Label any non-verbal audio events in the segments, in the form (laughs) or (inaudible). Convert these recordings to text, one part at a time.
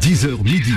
10h midi.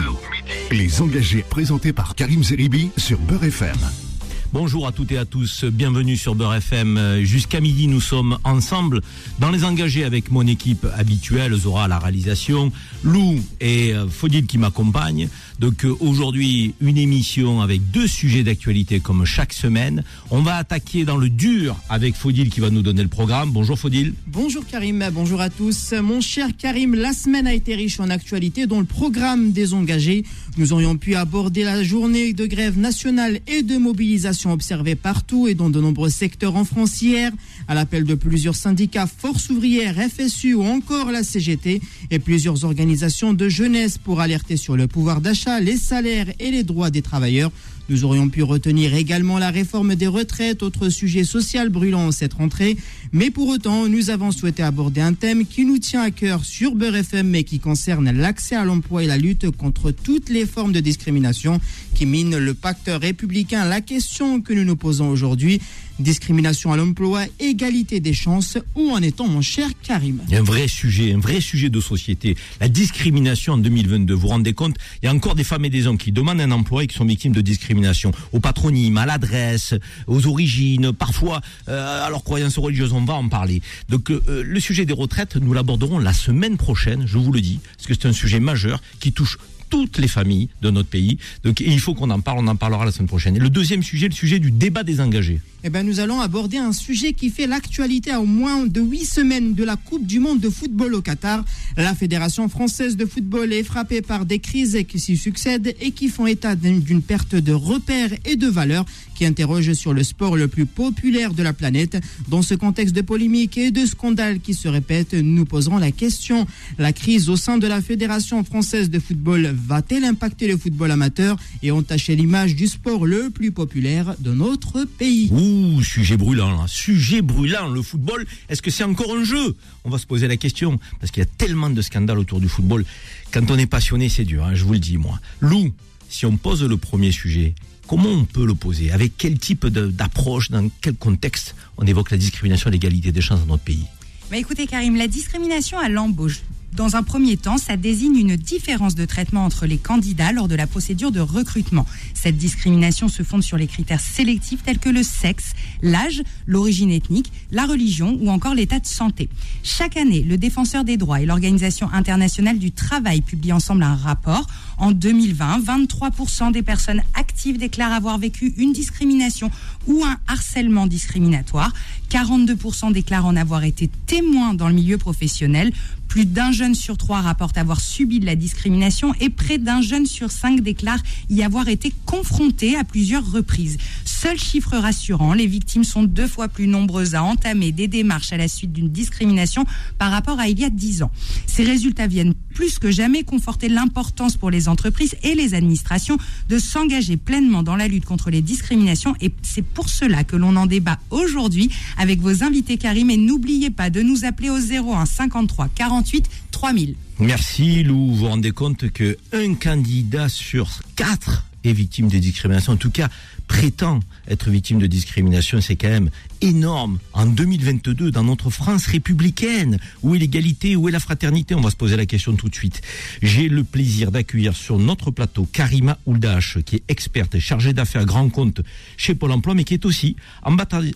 Les engagés présentés par Karim Zeribi sur Beurre FM. Bonjour à toutes et à tous, bienvenue sur Beurre FM. Jusqu'à midi, nous sommes ensemble dans les engagés avec mon équipe habituelle, Zora à la réalisation, Lou et euh, Faudil qui m'accompagnent. Donc euh, aujourd'hui, une émission avec deux sujets d'actualité comme chaque semaine. On va attaquer dans le dur avec Faudil qui va nous donner le programme. Bonjour Faudil. Bonjour Karim, bonjour à tous. Mon cher Karim, la semaine a été riche en actualité dont le programme des engagés. Nous aurions pu aborder la journée de grève nationale et de mobilisation observée partout et dans de nombreux secteurs en France hier, à l'appel de plusieurs syndicats, Force ouvrière, FSU ou encore la CGT et plusieurs organisations de jeunesse pour alerter sur le pouvoir d'achat, les salaires et les droits des travailleurs. Nous aurions pu retenir également la réforme des retraites, autre sujet social brûlant cette rentrée. Mais pour autant, nous avons souhaité aborder un thème qui nous tient à cœur sur Beurre FM, mais qui concerne l'accès à l'emploi et la lutte contre toutes les formes de discrimination qui minent le pacte républicain. La question que nous nous posons aujourd'hui, discrimination à l'emploi, égalité des chances, où en est-on, mon cher Karim un vrai sujet, un vrai sujet de société. La discrimination en 2022. Vous vous rendez compte Il y a encore des femmes et des hommes qui demandent un emploi et qui sont victimes de discrimination. Au patronyme, à l'adresse, aux origines, parfois euh, à leurs croyances religieuses. On va en parler. Donc euh, le sujet des retraites, nous l'aborderons la semaine prochaine, je vous le dis, parce que c'est un sujet majeur qui touche toutes les familles de notre pays. Donc il faut qu'on en parle, on en parlera la semaine prochaine. Et le deuxième sujet, le sujet du débat des engagés. Eh ben, nous allons aborder un sujet qui fait l'actualité à au moins de huit semaines de la Coupe du Monde de football au Qatar. La Fédération française de football est frappée par des crises qui s'y succèdent et qui font état d'une perte de repères et de valeurs qui interrogent sur le sport le plus populaire de la planète. Dans ce contexte de polémique et de scandale qui se répètent, nous poserons la question la crise au sein de la Fédération française de football va-t-elle impacter le football amateur et entacher l'image du sport le plus populaire de notre pays? Ouh, sujet brûlant, là. sujet brûlant. Le football, est-ce que c'est encore un jeu? On va se poser la question parce qu'il y a tellement de scandales autour du football. Quand on est passionné, c'est dur. Hein, je vous le dis moi. Lou, si on pose le premier sujet, Comment on peut le poser Avec quel type d'approche? Dans quel contexte on évoque la discrimination et l'égalité des chances dans notre pays? Écoutez Karim, la discrimination à l'embauche, dans un premier temps, ça désigne une différence de traitement entre les candidats lors de la procédure de recrutement. Cette discrimination se fonde sur les critères sélectifs tels que le sexe, l'âge, l'origine ethnique, la religion ou encore l'état de santé. Chaque année, le défenseur des droits et l'Organisation internationale du travail publient ensemble un rapport. En 2020, 23% des personnes actives déclarent avoir vécu une discrimination ou un harcèlement discriminatoire. 42% déclarent en avoir été témoins dans le milieu professionnel. Plus d'un jeune sur trois rapporte avoir subi de la discrimination et près d'un jeune sur cinq déclare y avoir été confronté à plusieurs reprises. Seul chiffre rassurant, les victimes sont deux fois plus nombreuses à entamer des démarches à la suite d'une discrimination par rapport à il y a dix ans. Ces résultats viennent plus que jamais conforter l'importance pour les entreprises et les administrations de s'engager pleinement dans la lutte contre les discriminations et c'est pour cela que l'on en débat aujourd'hui avec vos invités Karim et n'oubliez pas de nous appeler au 01 53 48 3000. Merci Lou, vous vous rendez compte que un candidat sur quatre victime de discrimination, en tout cas prétend être victime de discrimination, c'est quand même énorme. En 2022, dans notre France républicaine, où est l'égalité, où est la fraternité On va se poser la question tout de suite. J'ai le plaisir d'accueillir sur notre plateau Karima Ouldache, qui est experte et chargée d'affaires grand compte chez Pôle emploi, mais qui est aussi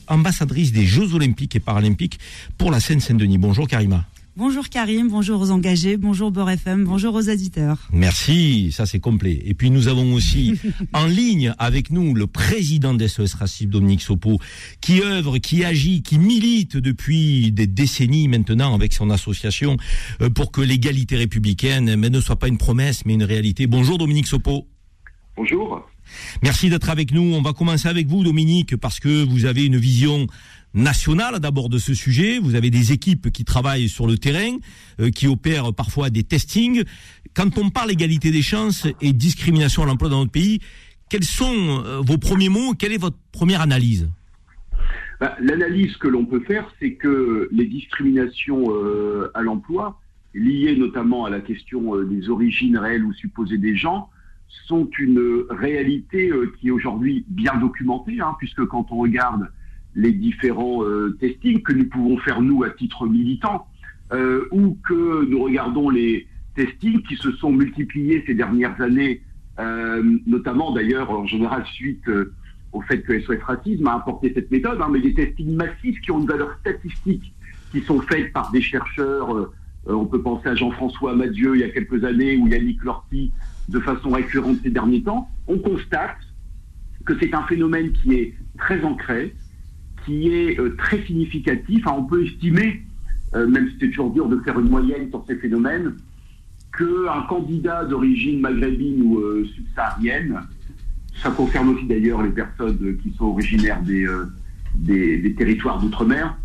ambassadrice des Jeux olympiques et paralympiques pour la Seine-Saint-Denis. Bonjour Karima. Bonjour Karim, bonjour aux engagés, bonjour Beurre FM, bonjour aux auditeurs. Merci, ça c'est complet. Et puis nous avons aussi (laughs) en ligne avec nous le président d'SOS Racisme, Dominique Sopo, qui œuvre, qui agit, qui milite depuis des décennies maintenant avec son association euh, pour que l'égalité républicaine mais ne soit pas une promesse mais une réalité. Bonjour Dominique Sopo. Bonjour. Merci d'être avec nous. On va commencer avec vous Dominique parce que vous avez une vision nationale d'abord de ce sujet. Vous avez des équipes qui travaillent sur le terrain, euh, qui opèrent parfois des testings. Quand on parle égalité des chances et discrimination à l'emploi dans notre pays, quels sont euh, vos premiers mots? Quelle est votre première analyse? Bah, L'analyse que l'on peut faire, c'est que les discriminations euh, à l'emploi, liées notamment à la question des origines réelles ou supposées des gens, sont une réalité qui est aujourd'hui bien documentée, hein, puisque quand on regarde les différents euh, testings que nous pouvons faire nous à titre militant, euh, ou que nous regardons les, testing qui se sont multipliés ces dernières années, notamment d'ailleurs en général suite au fait que SOS Racisme a apporté cette méthode, hein, mais des testings massifs qui ont une valeur statistique, qui sont faits par des chercheurs. Euh, euh, on peut penser à Jean-François Madieu il y a quelques années ou Yannick Lorty de façon récurrente ces derniers temps. On constate que c'est un phénomène qui est très ancré, qui est euh, très significatif. on peut estimer, même si c'est toujours dur de faire une moyenne sur ces phénomènes, qu'un candidat d'origine maghrébine ou subsaharienne ça concerne aussi d'ailleurs les personnes qui sont originaires des, euh, des, territoires d'outre-mer,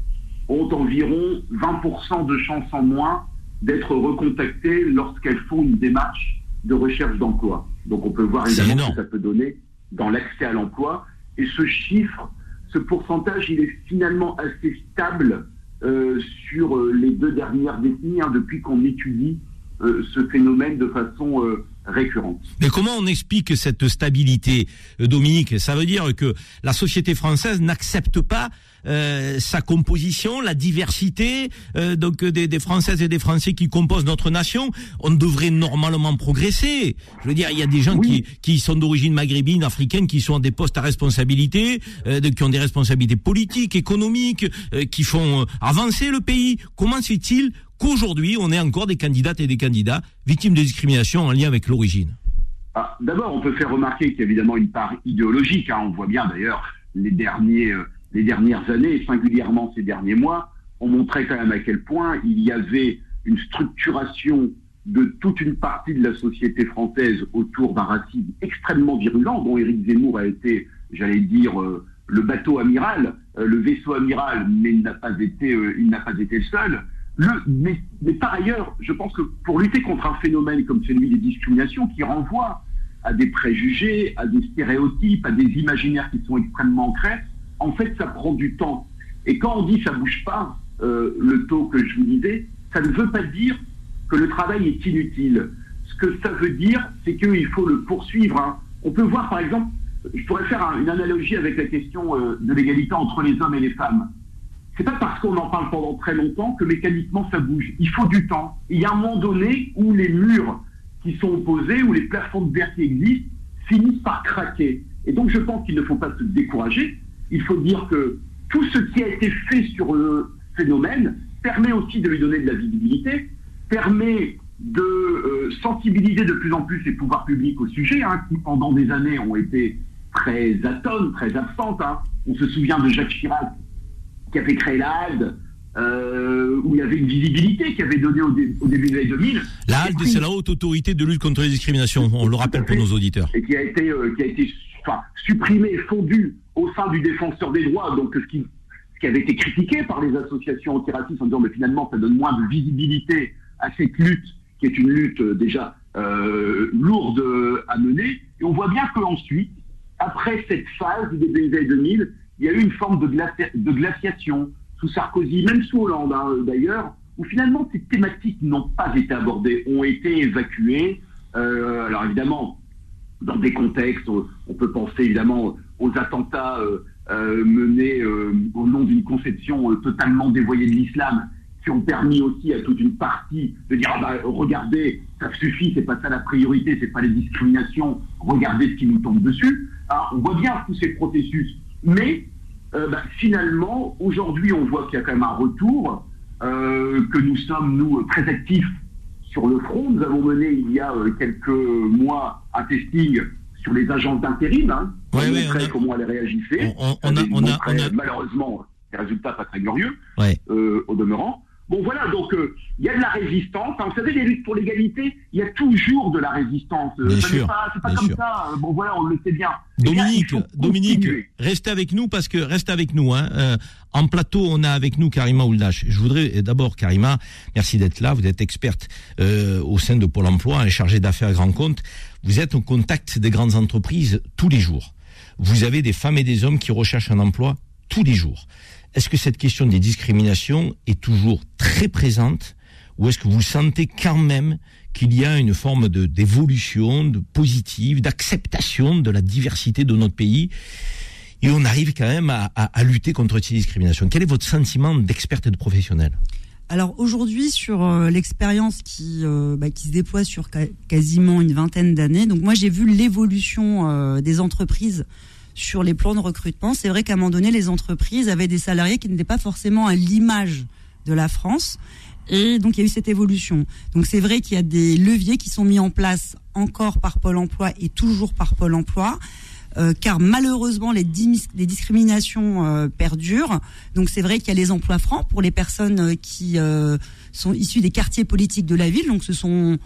ont environ 20% de chances en moins d'être recontactées lorsqu'elles font une démarche de recherche d'emploi. Donc on peut voir évidemment ce que ça peut donner dans l'accès à l'emploi. Et ce chiffre, ce pourcentage, il est finalement assez stable euh, sur euh, les deux dernières décennies, hein, depuis qu'on étudie ce phénomène de façon récurrente. Mais comment on explique cette stabilité, euh, Dominique? Ça veut dire que la société française n'accepte pas euh, sa composition, la diversité euh, donc des, des, Françaises et des Français qui composent notre nation. On devrait normalement progresser. Je veux dire, il y a des gens qui, qui sont d'origine maghrébine, africaine, qui sont à des postes à responsabilité, qui ont des responsabilités politiques, économiques, qui font avancer le pays. Comment se fait-il qu'aujourd'hui, on ait encore des candidates et des candidats victimes de discrimination en lien avec l'origine ah, D'abord, on peut faire remarquer qu'il y a évidemment une part idéologique. Hein. On voit bien d'ailleurs les, euh, les dernières années, singulièrement ces derniers mois, on montrait quand même à quel point il y avait une structuration de toute une partie de la société française autour d'un racisme extrêmement virulent, dont Éric Zemmour a été, j'allais dire, euh, le bateau amiral, euh, le vaisseau amiral, mais n'a pas il n'a pas été le seul mais, par ailleurs, je pense que pour lutter contre un phénomène comme celui des discriminations qui renvoie à des préjugés, à des stéréotypes, à des imaginaires qui sont extrêmement ancrés, en fait, ça prend du temps. Et quand on dit ça bouge pas, euh, le taux que je vous disais, ça ne veut pas dire que le travail est inutile. Ce que ça veut dire, c'est qu'il faut le poursuivre. Hein. On peut voir, par exemple, je pourrais faire une analogie avec la question euh, de l'égalité entre les hommes et les femmes c'est pas parce qu'on en parle pendant très longtemps que mécaniquement ça bouge. Il faut du temps. Il y a un moment donné où les murs qui sont opposés, où les plafonds de verre qui existent, finissent par craquer. Et donc je pense qu'il ne faut pas se décourager. Il faut dire que tout ce qui a été fait sur le phénomène permet aussi de lui donner de la visibilité, permet de euh, sensibiliser de plus en plus les pouvoirs publics au sujet, hein, qui pendant des années ont été très atones, très absentes. Hein. On se souvient de Jacques Chirac qui avait créé la HALD, euh, où il y avait une visibilité qui avait donné au, début des années 2000. La HALD, c'est la haute autorité de lutte contre les discriminations, on le rappelle pour nos auditeurs. Et qui a été, euh, qui a été enfin, supprimée, fondue au sein du défenseur des droits, donc ce qui, ce qui avait été critiqué par les associations antiracistes en disant mais finalement ça donne moins de visibilité à cette lutte, qui est une lutte euh, déjà euh, lourde à mener. Et on voit bien qu'ensuite, après cette phase du début des années 2000, il y a eu une forme de, glaciation sous Sarkozy, même sous Hollande hein, d'ailleurs, où finalement ces thématiques n'ont pas été abordées, ont été évacuées. Euh, alors évidemment, dans des contextes, on peut penser évidemment aux attentats euh, euh, menés au nom d'une conception totalement dévoyée de l'islam, qui ont permis aussi à toute une partie de dire ah bah, regardez, ça suffit, c'est pas ça la priorité, c'est pas les discriminations, regardez ce qui nous tombe dessus. On voit bien tous ces processus mais euh, bah, finalement, aujourd'hui, on voit qu'il y a quand même un retour, euh, que nous sommes, nous, très actifs sur le front. Nous avons mené il y a euh, quelques mois un testing sur les agences d'intérim, hein, ouais, on comment elles réagissaient. On, a, malheureusement des résultats pas très glorieux, au demeurant. Bon voilà, donc euh, il y a de la résistance. vous savez, les luttes pour l'égalité, il y a toujours de la résistance. Euh, c'est pas, comme ça. Bon voilà, on le sait bien. Dominique, Dominique, restez avec nous parce que restez avec nous. Hein. Euh, en plateau, on a avec nous Karima Ouldash. Je voudrais d'abord, Karima, merci d'être là. Vous êtes experte au sein de Pôle Emploi et chargée d'affaires grand compte. Vous êtes au contact des grandes entreprises tous les jours. Vous avez des femmes et des hommes qui recherchent un emploi tous les jours. Est-ce que cette question des discriminations est toujours très présente ou est-ce que vous sentez quand même qu'il y a une forme de d'évolution, de positive, d'acceptation de la diversité de notre pays et on arrive quand même à, lutter contre ces discriminations? Quel est votre sentiment d'experte et de professionnel? Alors aujourd'hui, sur euh, l'expérience qui, euh, bah, qui se déploie sur quasiment une vingtaine d'années, donc moi j'ai vu l'évolution euh, des entreprises sur les plans de recrutement. C'est vrai qu'à un moment donné, les entreprises avaient des salariés qui n'étaient pas forcément à l'image de la France. Et donc il y a eu cette évolution. Donc c'est vrai qu'il y a des leviers qui sont mis en place encore par Pôle Emploi et toujours par Pôle Emploi. euh, car malheureusement les, discriminations euh, perdurent. Donc c'est vrai qu'il y a les emplois francs pour les personnes euh, qui euh, sont issues des quartiers politiques de la ville. Donc ce sont,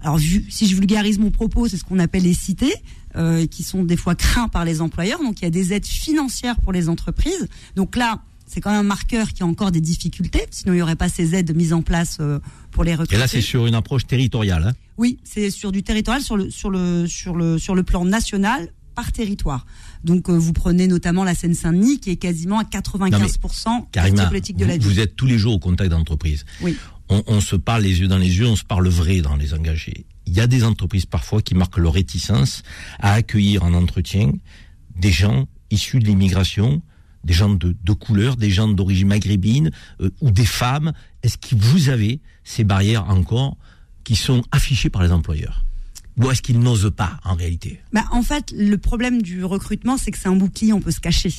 alors vu- si je vulgarise mon propos, c'est ce qu'on appelle les cités, euh, qui sont des fois craints par les employeurs. Donc il y a des aides financières pour les entreprises. Donc là, c'est quand même un marqueur qui a encore des difficultés, sinon il n'y aurait pas ces aides mises en place euh, pour les recruter. Et là, c'est sur une approche territoriale. hein. Oui, c'est sur du territorial, sur le sur le sur le sur le plan national par territoire. Donc euh, vous prenez notamment la Seine-Saint-Denis qui est quasiment à 95 quartier Karima, politique de vous, la ville. vous êtes tous les jours au contact d'entreprises. Oui. On, se parle les yeux dans les yeux, on se parle vrai dans les engagés. Il y a des entreprises parfois qui marquent leur réticence à accueillir en entretien des gens issus de l'immigration, des gens de, de couleur, des gens d'origine maghrébine euh, ou des femmes. Est-ce que vous avez ces barrières encore qui sont affichées par les employeurs? Ou est-ce qu'ils n'osent pas en réalité? Bah, en fait, le problème du recrutement, c'est que c'est un bouclier, on peut se cacher.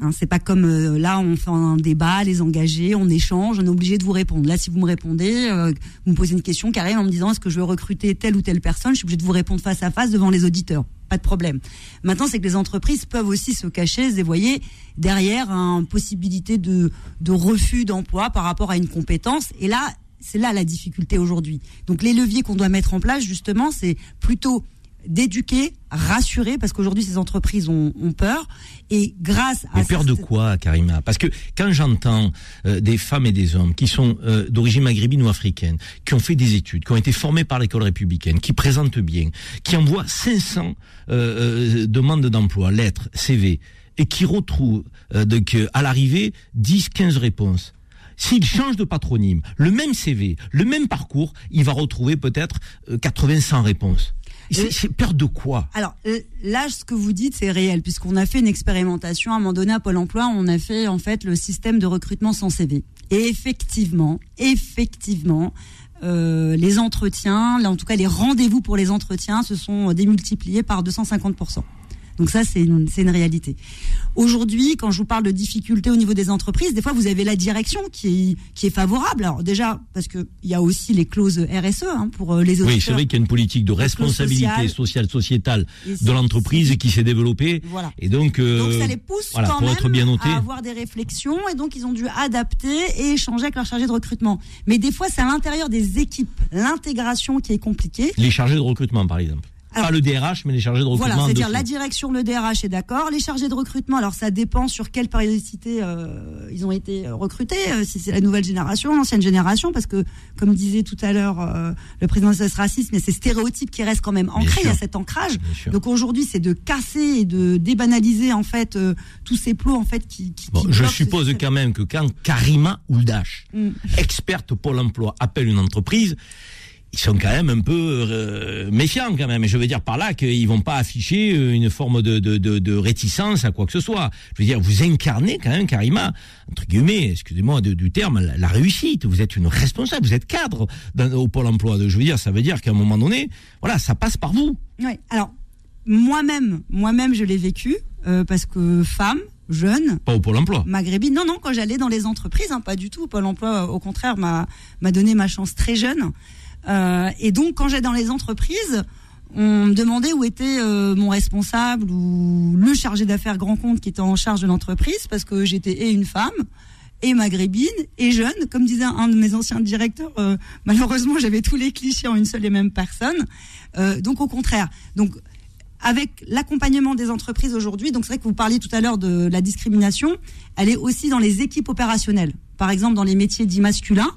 Hein, c'est pas comme euh, là, on fait un débat, les engagés, on échange, on est obligé de vous répondre. Là, si vous me répondez, euh, vous me posez une question carrée en me disant est-ce que je veux recruter telle ou telle personne, je suis obligé de vous répondre face à face devant les auditeurs. Pas de problème. Maintenant, c'est que les entreprises peuvent aussi se cacher, se dévoyer derrière une possibilité de, de refus d'emploi par rapport à une compétence. Et là, c'est là la difficulté aujourd'hui. Donc les leviers qu'on doit mettre en place, justement, c'est plutôt d'éduquer, rassurer, parce qu'aujourd'hui ces entreprises ont, ont peur, et grâce à Mais peur de quoi, Karima? Parce que quand j'entends euh, des femmes et des hommes qui sont euh, d'origine maghrébine ou africaine, qui ont fait des études, qui ont été formés par l'école républicaine, qui présentent bien, qui envoient 500 euh, demandes d'emploi, lettres, CV, et qui retrouvent donc, à l'arrivée 10-15 réponses. S'il change de patronyme, le même CV, le même parcours, il va retrouver peut-être euh, 80-100 réponses. C'est peur de quoi? Alors euh, là, ce que vous dites, c'est réel, puisqu'on a fait une expérimentation à un moment donné à Pôle Emploi, on a fait en fait le système de recrutement sans CV. Et effectivement, effectivement, euh, les entretiens, en tout cas les rendez-vous pour les entretiens, se sont démultipliés par 250 donc ça, c'est une, c'est une réalité. Aujourd'hui, quand je vous parle de difficultés au niveau des entreprises, des fois, vous avez la direction qui est, qui est favorable. Alors déjà, parce que il y a aussi les clauses RSE hein, pour euh, les auditeurs. Oui, c'est vrai qu'il y a une politique de responsabilité sociale. sociale, sociétale de l'entreprise qui s'est développée. Voilà. Et donc, euh, Donc ça les pousse voilà, quand pour même être bien noté. à avoir des réflexions et donc ils ont dû adapter et échanger avec leur chargé de recrutement. Mais des fois c'est à l'intérieur des équipes, l'intégration qui est compliquée. les chargés de recrutement, par exemple. Alors- Pas le DRH, mais les chargés de recrutement. Voilà, c'est-à-dire la direction, le DRH est d'accord, les chargés de recrutement, alors ça dépend sur quelle périodicité euh, ils ont été euh, recrutés, euh, si c'est la nouvelle génération, l'ancienne génération, parce que comme disait tout à l'heure euh, le président de ce racisme, il y a ces stéréotypes qui restent quand même ancrés, il y a cet ancrage. Donc aujourd'hui, c'est de casser et de débanaliser en fait tous ces plots en fait qui. qui Bon, qui je suppose quand même que quand Karima Ouldash, Mm. experte Pôle emploi, appelle une entreprise, ils sont quand même un peu euh, méfiants quand même. Et je veux dire par là qu'ils vont pas afficher euh, une forme de, de, de, de réticence à quoi que ce soit. Je veux dire, vous incarnez quand même, Karima, entre guillemets, excusez-moi du terme, la, la réussite. Vous êtes une responsable, vous êtes cadre dans- au Pôle emploi. Je veux dire, ça veut dire qu'à un moment donné, voilà, ça passe par vous. Oui. Alors moi-même, moi-même, je l'ai vécu euh, parce que femme, jeune, Pas au Pôle emploi. maghrébine. Non, non, quand j'allais dans les entreprises, hein, pas du tout. Pôle Emploi, au contraire, m'a m'a donné ma chance très jeune. Euh, et donc, quand j'allais dans les entreprises, on me demandait où était euh, mon responsable ou le chargé d'affaires grand compte qui était en charge de l'entreprise, parce que j'étais et une femme et maghrébine et jeune. Comme disait un de mes anciens directeurs, euh, malheureusement, j'avais tous les clichés en une seule et même personne. Donc, au contraire. Donc, avec l'accompagnement des entreprises aujourd'hui, donc c'est vrai que vous parliez tout à l'heure de la discrimination, elle est aussi dans les équipes opérationnelles. Par exemple, dans les métiers dits masculins,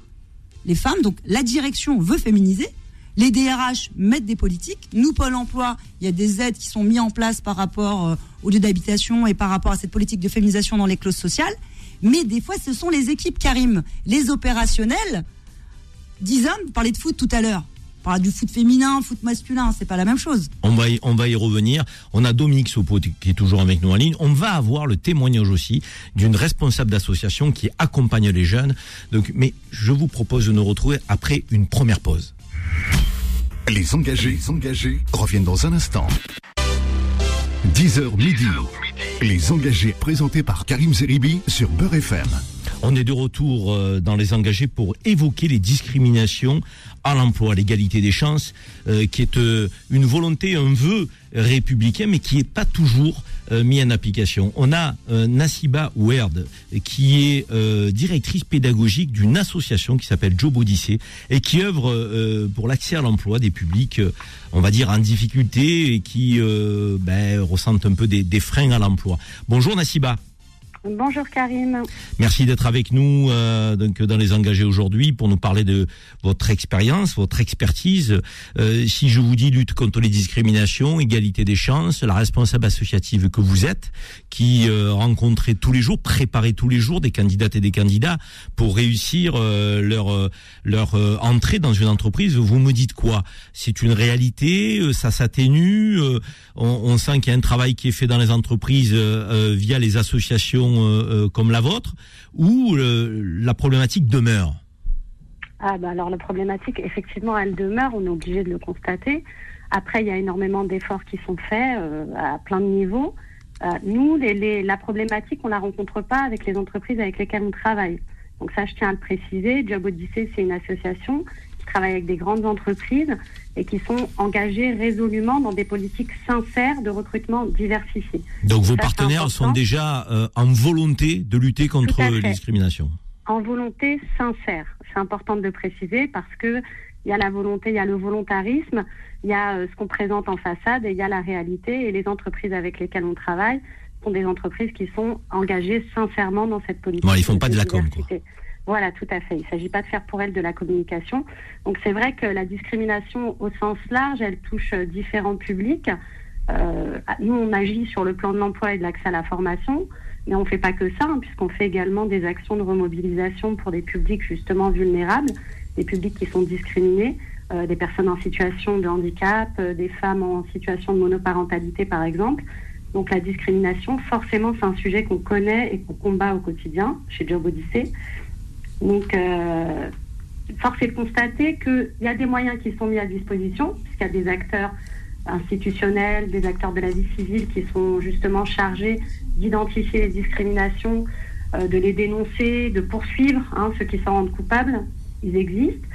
les femmes, donc la direction veut féminiser, les DRH mettent des politiques, nous, Pôle emploi, il y a des aides qui sont mises en place par rapport euh, au lieu d'habitation et par rapport à cette politique de féminisation dans les clauses sociales, mais des fois, ce sont les équipes Karim, les opérationnels, 10 hommes, vous parlez de foot tout à l'heure, On parle du foot féminin, foot masculin, c'est pas la même chose. On va, y, on va y revenir. On a Dominique Sopo qui est toujours avec nous en ligne. On va avoir le témoignage aussi d'une responsable d'association qui accompagne les jeunes. Donc, mais je vous propose de nous retrouver après une première pause. Les engagés, les engagés reviennent dans un instant. 10h midi. Les engagés présentés par Karim Zeribi sur Beurre FM. On est de retour euh, dans les engagés pour évoquer les discriminations à l'emploi, l'égalité des chances, euh, qui est euh, une volonté, un vœu républicain, mais qui n'est pas toujours mis en application. On a Nassiba Ouerd, qui est directrice pédagogique d'une association qui s'appelle Job Odyssey et qui œuvre pour l'accès à l'emploi des publics, on va dire, en difficulté et qui ben, ressentent un peu des, des freins à l'emploi. Bonjour Nassiba. Bonjour Karim. Merci d'être avec nous euh, donc dans les engagés aujourd'hui pour nous parler de votre expérience, votre expertise. Euh, si je vous dis lutte contre les discriminations, égalité des chances, la responsable associative que vous êtes, qui euh, rencontrez tous les jours, préparez tous les jours des candidates et des candidats pour réussir euh, leur leur entrée dans une entreprise, vous me dites quoi? C'est une réalité, ça s'atténue, on, sent qu'il y a un travail qui est fait dans les entreprises via les associations euh, euh, comme la vôtre ou euh, la problématique demeure ah bah alors la problématique, effectivement, elle demeure, on est obligé de le constater. Après, il y a énormément d'efforts qui sont faits à plein de niveaux. nous, la problématique, on la rencontre pas avec les entreprises avec lesquelles on travaille. Donc ça, je tiens à le préciser. Job Odyssey, c'est une association travaillent avec des grandes entreprises et qui sont engagées résolument dans des politiques sincères de recrutement diversifié. Donc vos partenaires sont déjà euh, en volonté de lutter contre les discriminations En volonté sincère. C'est important de le préciser parce que il y a la volonté, il y a le volontarisme, il y a euh, ce qu'on présente en façade et il y a la réalité. Et les entreprises avec lesquelles on travaille sont des entreprises qui sont engagées sincèrement dans cette politique. Bon, ils font pas de la com, quoi. Voilà, tout à fait. Il ne s'agit pas de faire pour elle de la communication. Donc c'est vrai que la discrimination au sens large, elle touche euh, différents publics. Euh, nous, on agit sur le plan de l'emploi et de l'accès à la formation, mais on ne fait pas que ça, hein, puisqu'on fait également des actions de remobilisation pour des publics justement vulnérables, des publics qui sont discriminés, euh, des personnes en situation de handicap, des femmes en situation de monoparentalité par exemple. Donc la discrimination, forcément, c'est un sujet qu'on connaît et qu'on combat au quotidien chez Job Odyssey. Donc, euh, force est de constater qu'il y a des moyens qui sont mis à disposition, puisqu'il y a des acteurs institutionnels, des acteurs de la vie civile qui sont justement chargés d'identifier les discriminations, euh, de les dénoncer, de poursuivre hein, ceux qui s'en rendent coupables. Ils existent.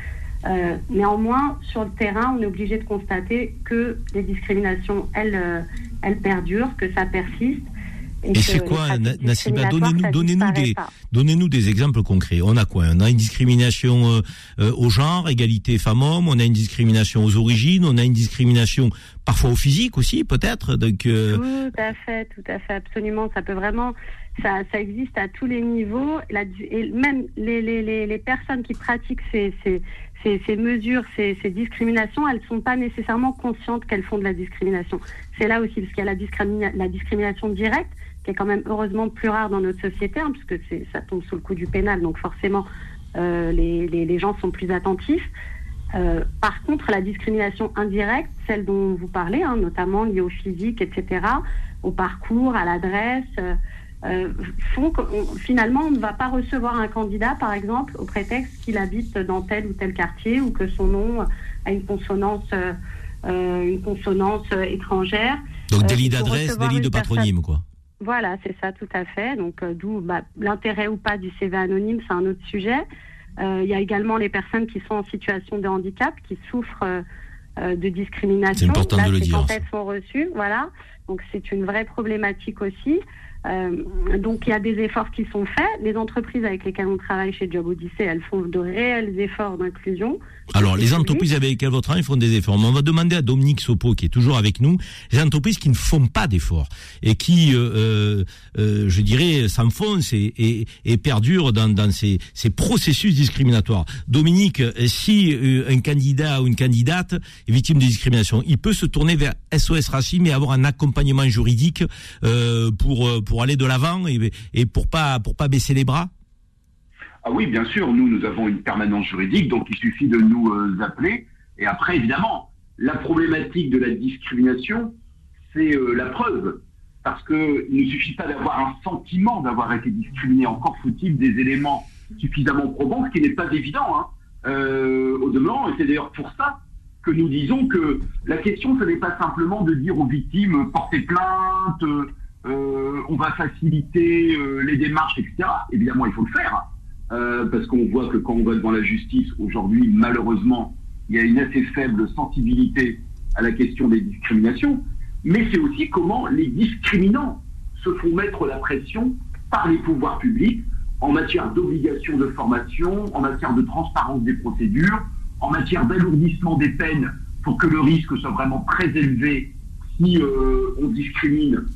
Euh, néanmoins, sur le terrain, on est obligé de constater que les discriminations, elles, elles perdurent, que ça persiste et, c'est quoi, Nassiba Donnez-nous donnez des, donnez des exemples concrets. On a quoi? On a une discrimination euh, euh, au genre, égalité femmes-hommes, on a une discrimination aux origines, on a une discrimination parfois au physique aussi, peut-être. Donc, euh, Tout à fait, tout à fait, absolument. Ça peut vraiment, ça, ça existe à tous les niveaux. La, et même les, les, les, personnes qui pratiquent ces, ces, ces, ces mesures, ces, discriminations, elles ne sont pas nécessairement conscientes qu'elles font de la discrimination. C'est là aussi, parce qu'il y a la, la discrimination directe, qui est quand même heureusement plus rare dans notre société, hein, puisque ça tombe sous le coup du pénal, donc forcément euh, les, les, les, gens sont plus attentifs. Euh, par contre, la discrimination indirecte, celle dont vous parlez, hein, notamment liée au physique, etc., au parcours, à l'adresse, euh, font que finalement on ne va pas recevoir un candidat, par exemple, au prétexte qu'il habite dans tel ou tel quartier ou que son nom a une consonance, une consonance étrangère. Donc délit d'adresse, délit de patronyme, quoi. Voilà, c'est ça, tout à fait. Donc, euh, d'où bah, l'intérêt ou pas du CV anonyme, c'est un autre sujet. Euh, il y a également les personnes qui sont en situation de handicap, qui souffrent euh, de discrimination. C'est important de le dire. Quand elles sont reçues, voilà. Donc, c'est une vraie problématique aussi. Donc, il y a des efforts qui sont faits. Les entreprises avec lesquelles on travaille chez Job Odyssey, elles font de réels efforts d'inclusion. Alors, les entreprises avec lesquelles votre travail font des efforts. Mais on va demander à Dominique Sopo, qui est toujours avec nous, les entreprises qui ne font pas d'efforts et qui, euh, euh, euh je dirais, s'enfoncent et, et, perdurent dans, ces, ces, processus discriminatoires. Dominique, si euh, un candidat ou une candidate est victime de discrimination, il peut se tourner vers SOS Racisme et avoir un accompagnement juridique euh, pour, pour aller de l'avant et, pour pas pour pas baisser les bras? Ah oui, bien sûr, nous, nous avons une permanence juridique, donc il suffit de nous euh, appeler. Et après, évidemment, la problématique de la discrimination, c'est euh, la preuve. Parce qu'il ne suffit pas d'avoir un sentiment d'avoir été discriminé. Encore faut-il des éléments suffisamment probants, ce qui n'est pas évident hein, euh, au demeurant. Et c'est d'ailleurs pour ça que nous disons que la question, ce n'est pas simplement de dire aux victimes portez plainte, euh, on va faciliter les démarches, etc. Évidemment, il faut le faire. parce qu'on voit que quand on va devant la justice, aujourd'hui, malheureusement, il y a une assez faible sensibilité à la question des discriminations mais c'est aussi comment les discriminants se font mettre la pression par les pouvoirs publics en matière d'obligation de formation, en matière de transparence des procédures, en matière d'alourdissement des peines pour que le risque soit vraiment très élevé si euh, on discrimine euh,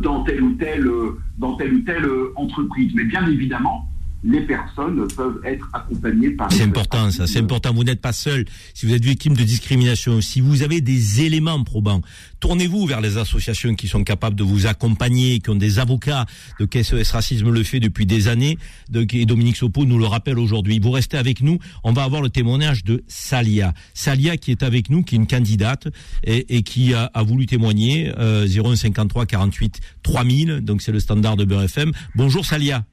dans telle ou telle, euh, dans telle ou telle entreprise. Mais bien évidemment, les personnes peuvent être accompagnées par. C'est important, ça. C'est important. Vous n'êtes pas seul. Si vous êtes victime de discrimination, si vous avez des éléments probants, tournez-vous vers les associations qui sont capables de vous accompagner, qui ont des avocats de KSOS Racisme le fait depuis des années. et Dominique Sopo nous le rappelle aujourd'hui. Vous restez avec nous. On va avoir le témoignage de Salia. Salia qui est avec nous, qui est une candidate et, qui a, voulu témoigner. Euh, 0153 48 3000. Donc c'est le standard de Beurre FM. Bonjour Salia.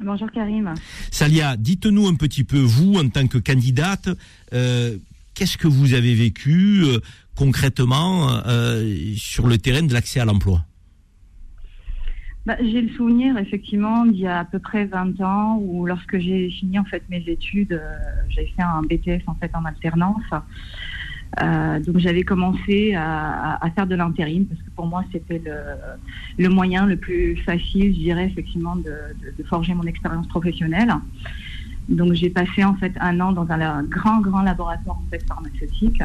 Bonjour Karim. Salia, dites-nous un petit peu, vous, en tant que candidate, euh, qu'est-ce que vous avez vécu euh, concrètement euh, sur le terrain de l'accès à l'emploi? Bah, J'ai le souvenir, effectivement, d'il y a à peu près 20 ans, où lorsque j'ai fini en fait mes études, j'ai fait un BTS en fait en alternance. Euh, donc j'avais commencé à, faire de l'intérim parce que pour moi c'était le, moyen le plus facile, je dirais effectivement, de, forger mon expérience professionnelle. Donc j'ai passé en fait un an dans un, grand grand laboratoire en fait pharmaceutique.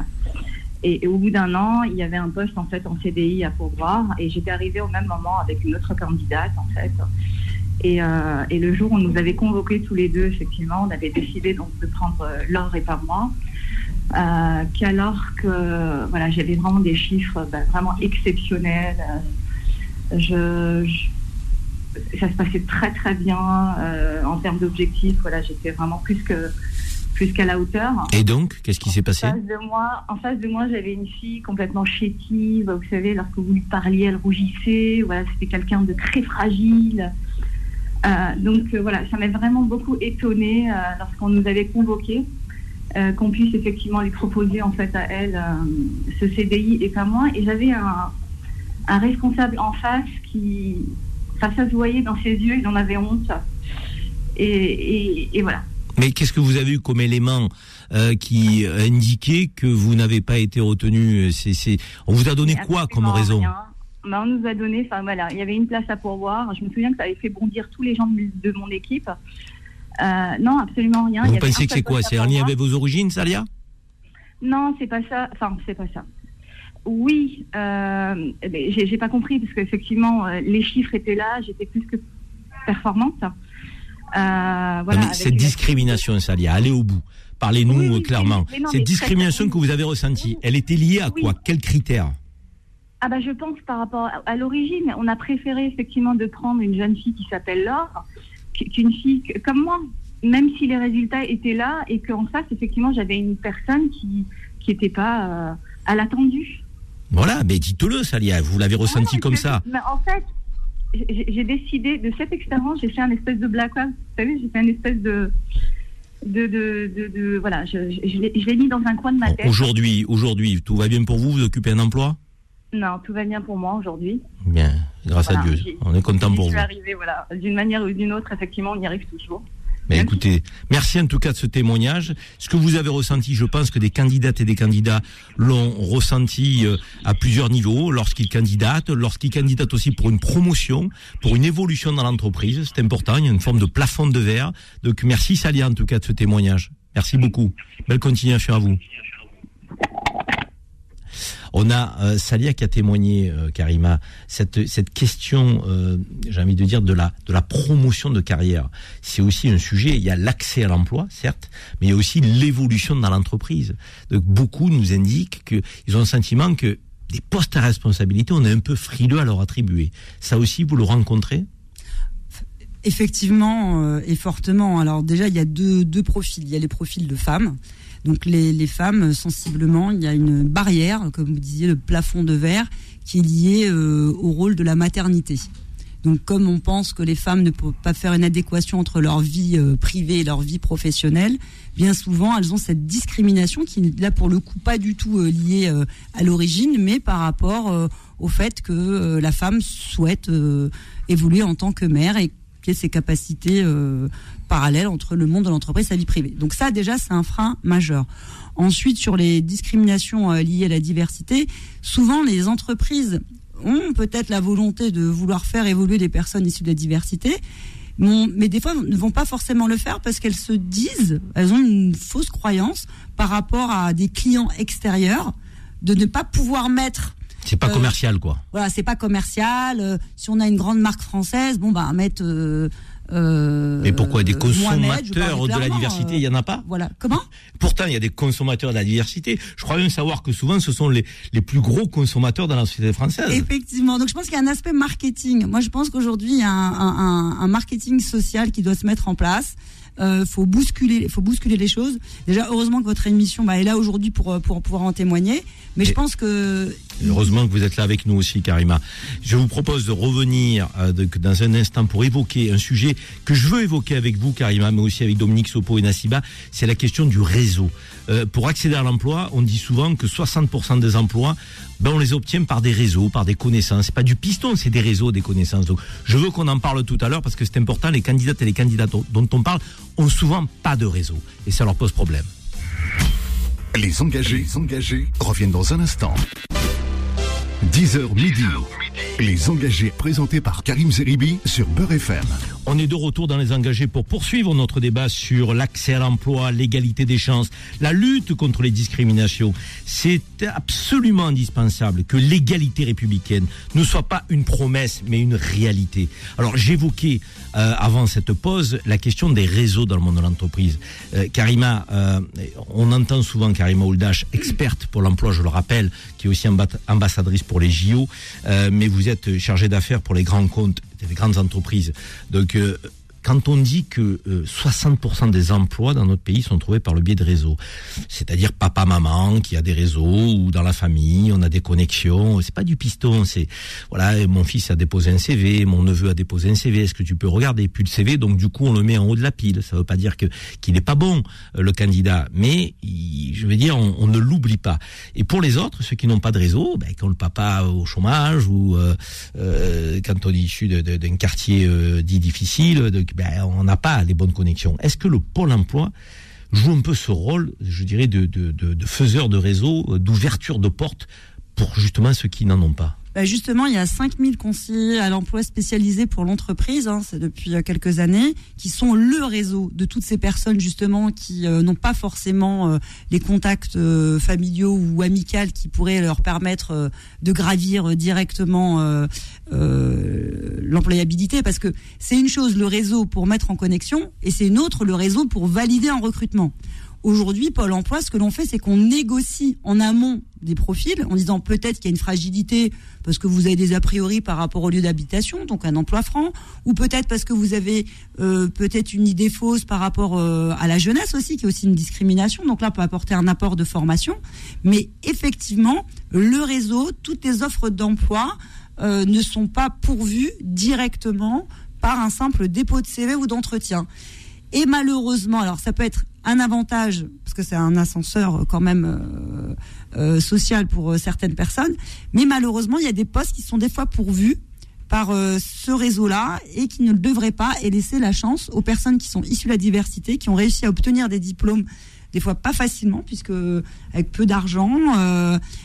Et, au bout d'un an, il y avait un poste en fait en CDI à pourvoir et j'étais arrivée au même moment avec une autre candidate en fait. Et, euh, le jour où on nous avait convoqués tous les deux, effectivement, on avait décidé de prendre euh, Laure et pas moi. Euh, qu'alors que voilà, j'avais vraiment des chiffres ben, vraiment exceptionnels. Euh, je, ça se passait très très bien euh, en termes d'objectifs. Voilà, j'étais vraiment plus que plus qu'à la hauteur. Et donc, qu'est-ce qui s'est passé? en face, de moi, en face de moi, j'avais une fille complètement chétive. Vous savez, lorsque vous lui parliez, elle rougissait. Voilà, c'était quelqu'un de très fragile. donc voilà, ça m'a vraiment beaucoup étonnée lorsqu'on nous avait convoqués. Euh, qu'on puisse effectivement lui proposer en fait à elle euh, ce CDI et pas moi. Et j'avais un, responsable en face qui, ça se voyait dans ses yeux, il en avait honte. Et, voilà. Mais qu'est-ce que vous avez eu comme élément euh, qui indiquait que vous n'avez pas été retenu? C'est, On vous a donné quoi comme raison? ben, on nous a donné, enfin voilà, il y avait une place à pourvoir. Je me souviens que ça avait fait bondir tous les gens de mon équipe. Euh, non, absolument rien. Vous pensez que c'est quoi C'est un lien avec vos origines, Salia? Non, c'est pas ça. Enfin, c'est pas ça. Oui, euh, j'ai pas compris parce qu'effectivement, euh, les chiffres étaient là, j'étais plus que performante. Voilà, cette discrimination, Salia, allez au bout. Parlez-nous clairement. cette discrimination que vous avez ressentie, elle était liée à quoi? Quels critères? Ah bah je pense par rapport à l'origine, on a préféré effectivement de prendre une jeune fille qui s'appelle Laure, qu'une fille comme moi, même si les résultats étaient là et qu'en face, effectivement, j'avais une personne qui qui n'était pas euh, à l'attendu. Voilà, mais dites-le, Salia, vous l'avez ressenti comme ça. Mais en fait, j'ai décidé de cette expérience, j'ai fait un espèce de blackout. Vous savez, j'ai fait un espèce de de, de, de, voilà, je, je, l'ai mis dans un coin de ma tête. Aujourd'hui, aujourd'hui, tout va bien pour vous Vous occupez un emploi? Non, tout va bien pour moi aujourd'hui. Bien, grâce à Dieu. On est content pour vous. Arrivé, voilà, d'une manière ou d'une autre, effectivement, on y arrive toujours. Mais écoutez, merci en tout cas de ce témoignage. Ce que vous avez ressenti, je pense que des candidates et des candidats l'ont ressenti euh, à plusieurs niveaux, lorsqu'ils candidatent, lorsqu'ils candidatent aussi pour une promotion, pour une évolution dans l'entreprise. C'est important, il y a une forme de plafond de verre. Donc merci Salia en tout cas de ce témoignage. Merci beaucoup. Belle continuation à vous. On a euh, Salia qui a témoigné, euh, Karima, cette, question, euh, j'ai envie de dire, de la, promotion de carrière. C'est aussi un sujet, il y a l'accès à l'emploi, certes, mais il y a aussi l'évolution dans l'entreprise. Donc beaucoup nous indiquent qu'ils ont le sentiment que des postes à responsabilité, on est un peu frileux à leur attribuer. Ça aussi, vous le rencontrez? Effectivement et fortement. Alors déjà, il y a deux profils. Il y a les profils de femmes Donc les, les femmes, sensiblement, il y a une barrière, comme vous disiez, le plafond de verre, qui est lié euh, au rôle de la maternité. Donc, comme on pense que les femmes ne peuvent pas faire une adéquation entre leur vie euh, privée et leur vie professionnelle, bien souvent, elles ont cette discrimination qui n'est là pour le coup pas du tout euh, liée à l'origine, mais par rapport au fait que la femme souhaite évoluer en tant que mère et ses capacités euh, parallèles entre le monde de l'entreprise et sa vie privée. Donc ça, déjà, c'est un frein majeur. Ensuite, sur les discriminations euh, liées à la diversité, souvent les entreprises ont peut-être la volonté de vouloir faire évoluer les personnes issues de la diversité, mais des fois ne vont pas forcément le faire parce qu'elles se disent, elles ont une fausse croyance par rapport à des clients extérieurs de ne pas pouvoir mettre. C'est pas Euh, commercial, quoi. Voilà, c'est pas commercial. euh, si on a une grande marque française, bon bah mettre. Euh, Mais pourquoi des consommateurs de la diversité, il y en a pas Voilà. Comment? Pourtant, il y a des consommateurs de la diversité. Je crois même savoir que souvent, ce sont les, les plus gros consommateurs dans la société française. Effectivement. Donc je pense qu'il y a un aspect marketing. Moi, je pense qu'aujourd'hui, il y a un- un marketing social qui doit se mettre en place. Euh, faut bousculer, faut bousculer les choses. Déjà, heureusement que votre émission bah, est là aujourd'hui pour pour pouvoir en témoigner. Mais je pense que Heureusement que vous êtes là avec nous aussi, Karima. Je vous propose de revenir euh, de- dans un instant pour évoquer un sujet que je veux évoquer avec vous, Karima, mais aussi avec Dominique Sopo et Nassiba. C'est la question du réseau. Euh, pour accéder à l'emploi, on dit souvent que 60% des emplois, ben, on les obtient par des réseaux, par des connaissances. C'est pas du piston, c'est des réseaux, des connaissances. Donc, je veux qu'on en parle tout à l'heure parce que c'est important. Les candidates et les candidats dont on parle ont souvent pas de réseau et ça leur pose problème. Les engagés, les engagés reviennent dans un instant. 10h midi. Les engagés présentés par Karim Zeribi sur Beurre FM. On est de retour dans les engagés pour poursuivre notre débat sur l'accès à l'emploi, l'égalité des chances, la lutte contre les discriminations. C'est absolument indispensable que l'égalité républicaine ne soit pas une promesse, mais une réalité. Alors j'évoquais euh, avant cette pause la question des réseaux dans le monde de l'entreprise. Euh, Karima, euh, on entend souvent Karima Ouldash, experte pour l'emploi, je le rappelle, qui est aussi amba- ambassadrice pour les JO, vous êtes chargée d'affaires pour les grands comptes des grandes entreprises. Donc, euh, quand on dit que euh, 60% des emplois dans notre pays sont trouvés par le biais de réseaux, c'est-à-dire papa, maman qui a des réseaux ou dans la famille, on a des connexions, c'est pas du piston, c'est voilà, mon fils a déposé un CV, mon neveu a déposé un CV, est-ce que tu peux regarder? Puis le CV, donc du coup on le met en haut de la pile. Ça veut pas dire que qu'il n'est pas bon euh, le candidat, mais il- je veux dire on, on ne l'oublie pas. Et pour les autres, ceux qui n'ont pas de réseau, ben, quand le papa au chômage ou euh, euh, quand on est issu d'un quartier euh, dit difficile, ben, on n'a pas les bonnes connexions. Est-ce que le pôle emploi joue un peu ce rôle, je dirais, de faiseur de réseau, euh, d'ouverture de portes pour justement ceux qui n'en ont pas? Bah, justement, il y a 5000 conseillers à l'emploi spécialisés pour l'entreprise, hein, c'est depuis euh, quelques années, qui sont le réseau de toutes ces personnes justement qui euh, n'ont pas forcément euh, les contacts familiaux ou amicaux qui pourraient leur permettre de gravir directement l'employabilité. Parce que c'est une chose le réseau pour mettre en connexion et c'est une autre le réseau pour valider un recrutement. Aujourd'hui, Pôle emploi, ce que l'on fait, c'est qu'on négocie en amont des profils en disant peut-être qu'il y a une fragilité parce que vous avez des a priori par rapport au lieu d'habitation, donc un emploi franc, ou peut-être parce que vous avez euh, peut-être une idée fausse par rapport euh, à la jeunesse aussi, qui est aussi une discrimination. Donc là, on peut apporter un apport de formation. Mais effectivement, le réseau, toutes les offres d'emploi euh, ne sont pas pourvues directement par un simple dépôt de CV ou d'entretien. Et malheureusement, alors ça peut être un avantage, parce que c'est un ascenseur euh, quand même euh, euh, social pour euh, certaines personnes, mais malheureusement, il y a des postes qui sont des fois pourvus par euh, ce réseau-là et qui ne le devraient pas et laisser la chance aux personnes qui sont issues de la diversité, qui ont réussi à obtenir des diplômes des fois pas facilement, puisque avec peu d'argent,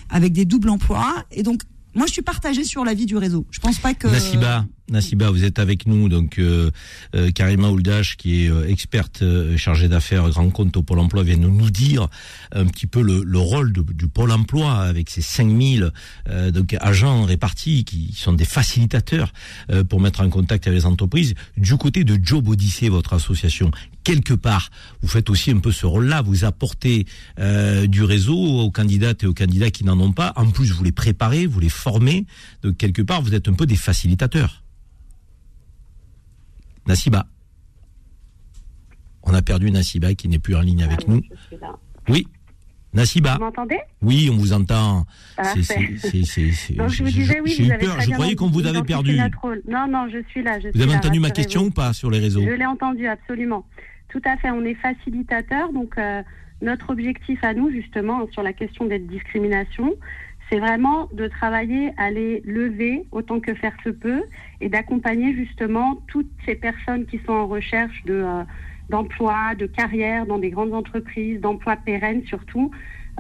avec des doubles emplois. Et donc, moi, je suis partagée sur l'avis du réseau. Je pense pas que... Nassiba, Nassiba, vous êtes avec nous, donc euh, euh, Karima Ouldash, qui est euh, experte euh, chargée d'affaires grand compte au Pôle Emploi, vient de nous dire un petit peu le, le rôle du Pôle Emploi avec ses 5000 euh, donc agents répartis qui sont des facilitateurs euh, pour mettre en contact avec les entreprises. Du côté de Job Odyssey, votre association, quelque part, vous faites aussi un peu ce rôle-là, vous apportez du réseau aux candidates et aux candidats qui n'en ont pas. En plus, vous les préparez, vous les formez. Donc quelque part, vous êtes un peu des facilitateurs. Nassiba. On a perdu Nassiba qui n'est plus en ligne avec nous. Suis là. Oui. Nassiba. Vous m'entendez? Oui, on vous entend. C'est- c'est- c'est- (laughs) c'est- Donc je vous disais oui, J'ai eu peur. Je croyais qu'on vous avait perdu. Non, non, je suis là. Je Vous suis avez là, entendu ma question ou pas sur les réseaux? Je l'ai entendu, absolument. Tout à fait, on est facilitateur. Donc, euh, notre objectif à nous, justement, sur la question d'être discrimination, c'est vraiment de travailler à les lever autant que faire se peut et d'accompagner justement toutes ces personnes qui sont en recherche de, euh, d'emploi, de carrière dans des grandes entreprises, d'emplois pérennes surtout.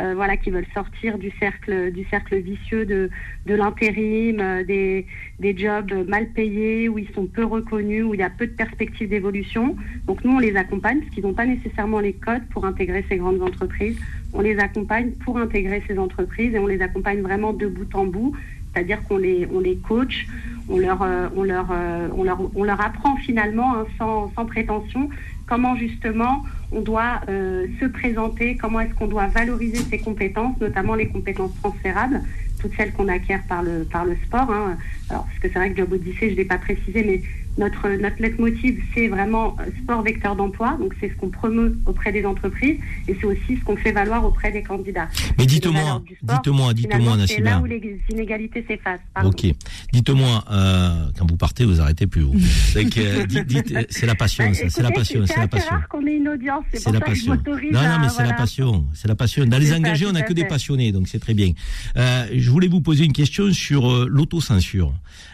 euh, voilà, qui veulent sortir du cercle, vicieux de, de l'intérim, euh, des, des jobs mal payés, où ils sont peu reconnus, où il y a peu de perspectives d'évolution. Donc nous, on les accompagne parce qu'ils n'ont pas nécessairement les codes pour intégrer ces grandes entreprises. On les accompagne pour intégrer ces entreprises et on les accompagne vraiment de bout en bout. C'est-à-dire qu'on les, on les coach, on leur, euh, on leur, euh, on leur, on leur apprend finalement, hein, sans, sans prétention, comment justement on doit euh, se présenter, comment est-ce qu'on doit valoriser ses compétences, notamment les compétences transférables, toutes celles qu'on acquiert par le, par le sport. hein. Alors, parce que c'est vrai que Job Odyssey, je ne l'ai pas précisé, mais notre, notre leitmotiv, c'est vraiment euh, sport vecteur d'emploi. Donc, c'est ce qu'on promeut auprès des entreprises et c'est aussi ce qu'on fait valoir auprès des candidats. Mais dites-moi, dites-moi, dites-moi, C'est là où les inégalités s'effacent. pardon. Ok. Dites-moi, euh, quand vous partez, vous arrêtez plus. Euh, euh, c'est la passion, Bah, ça, c'est la passion, c'est la passion. qu'on ait une audience, c'est la passion. Non, non, mais c'est la passion. C'est la passion. Dans les ça, engagés, on n'a que des passionnés, donc c'est très bien. Euh, je voulais vous poser une question sur euh, l'autocensure.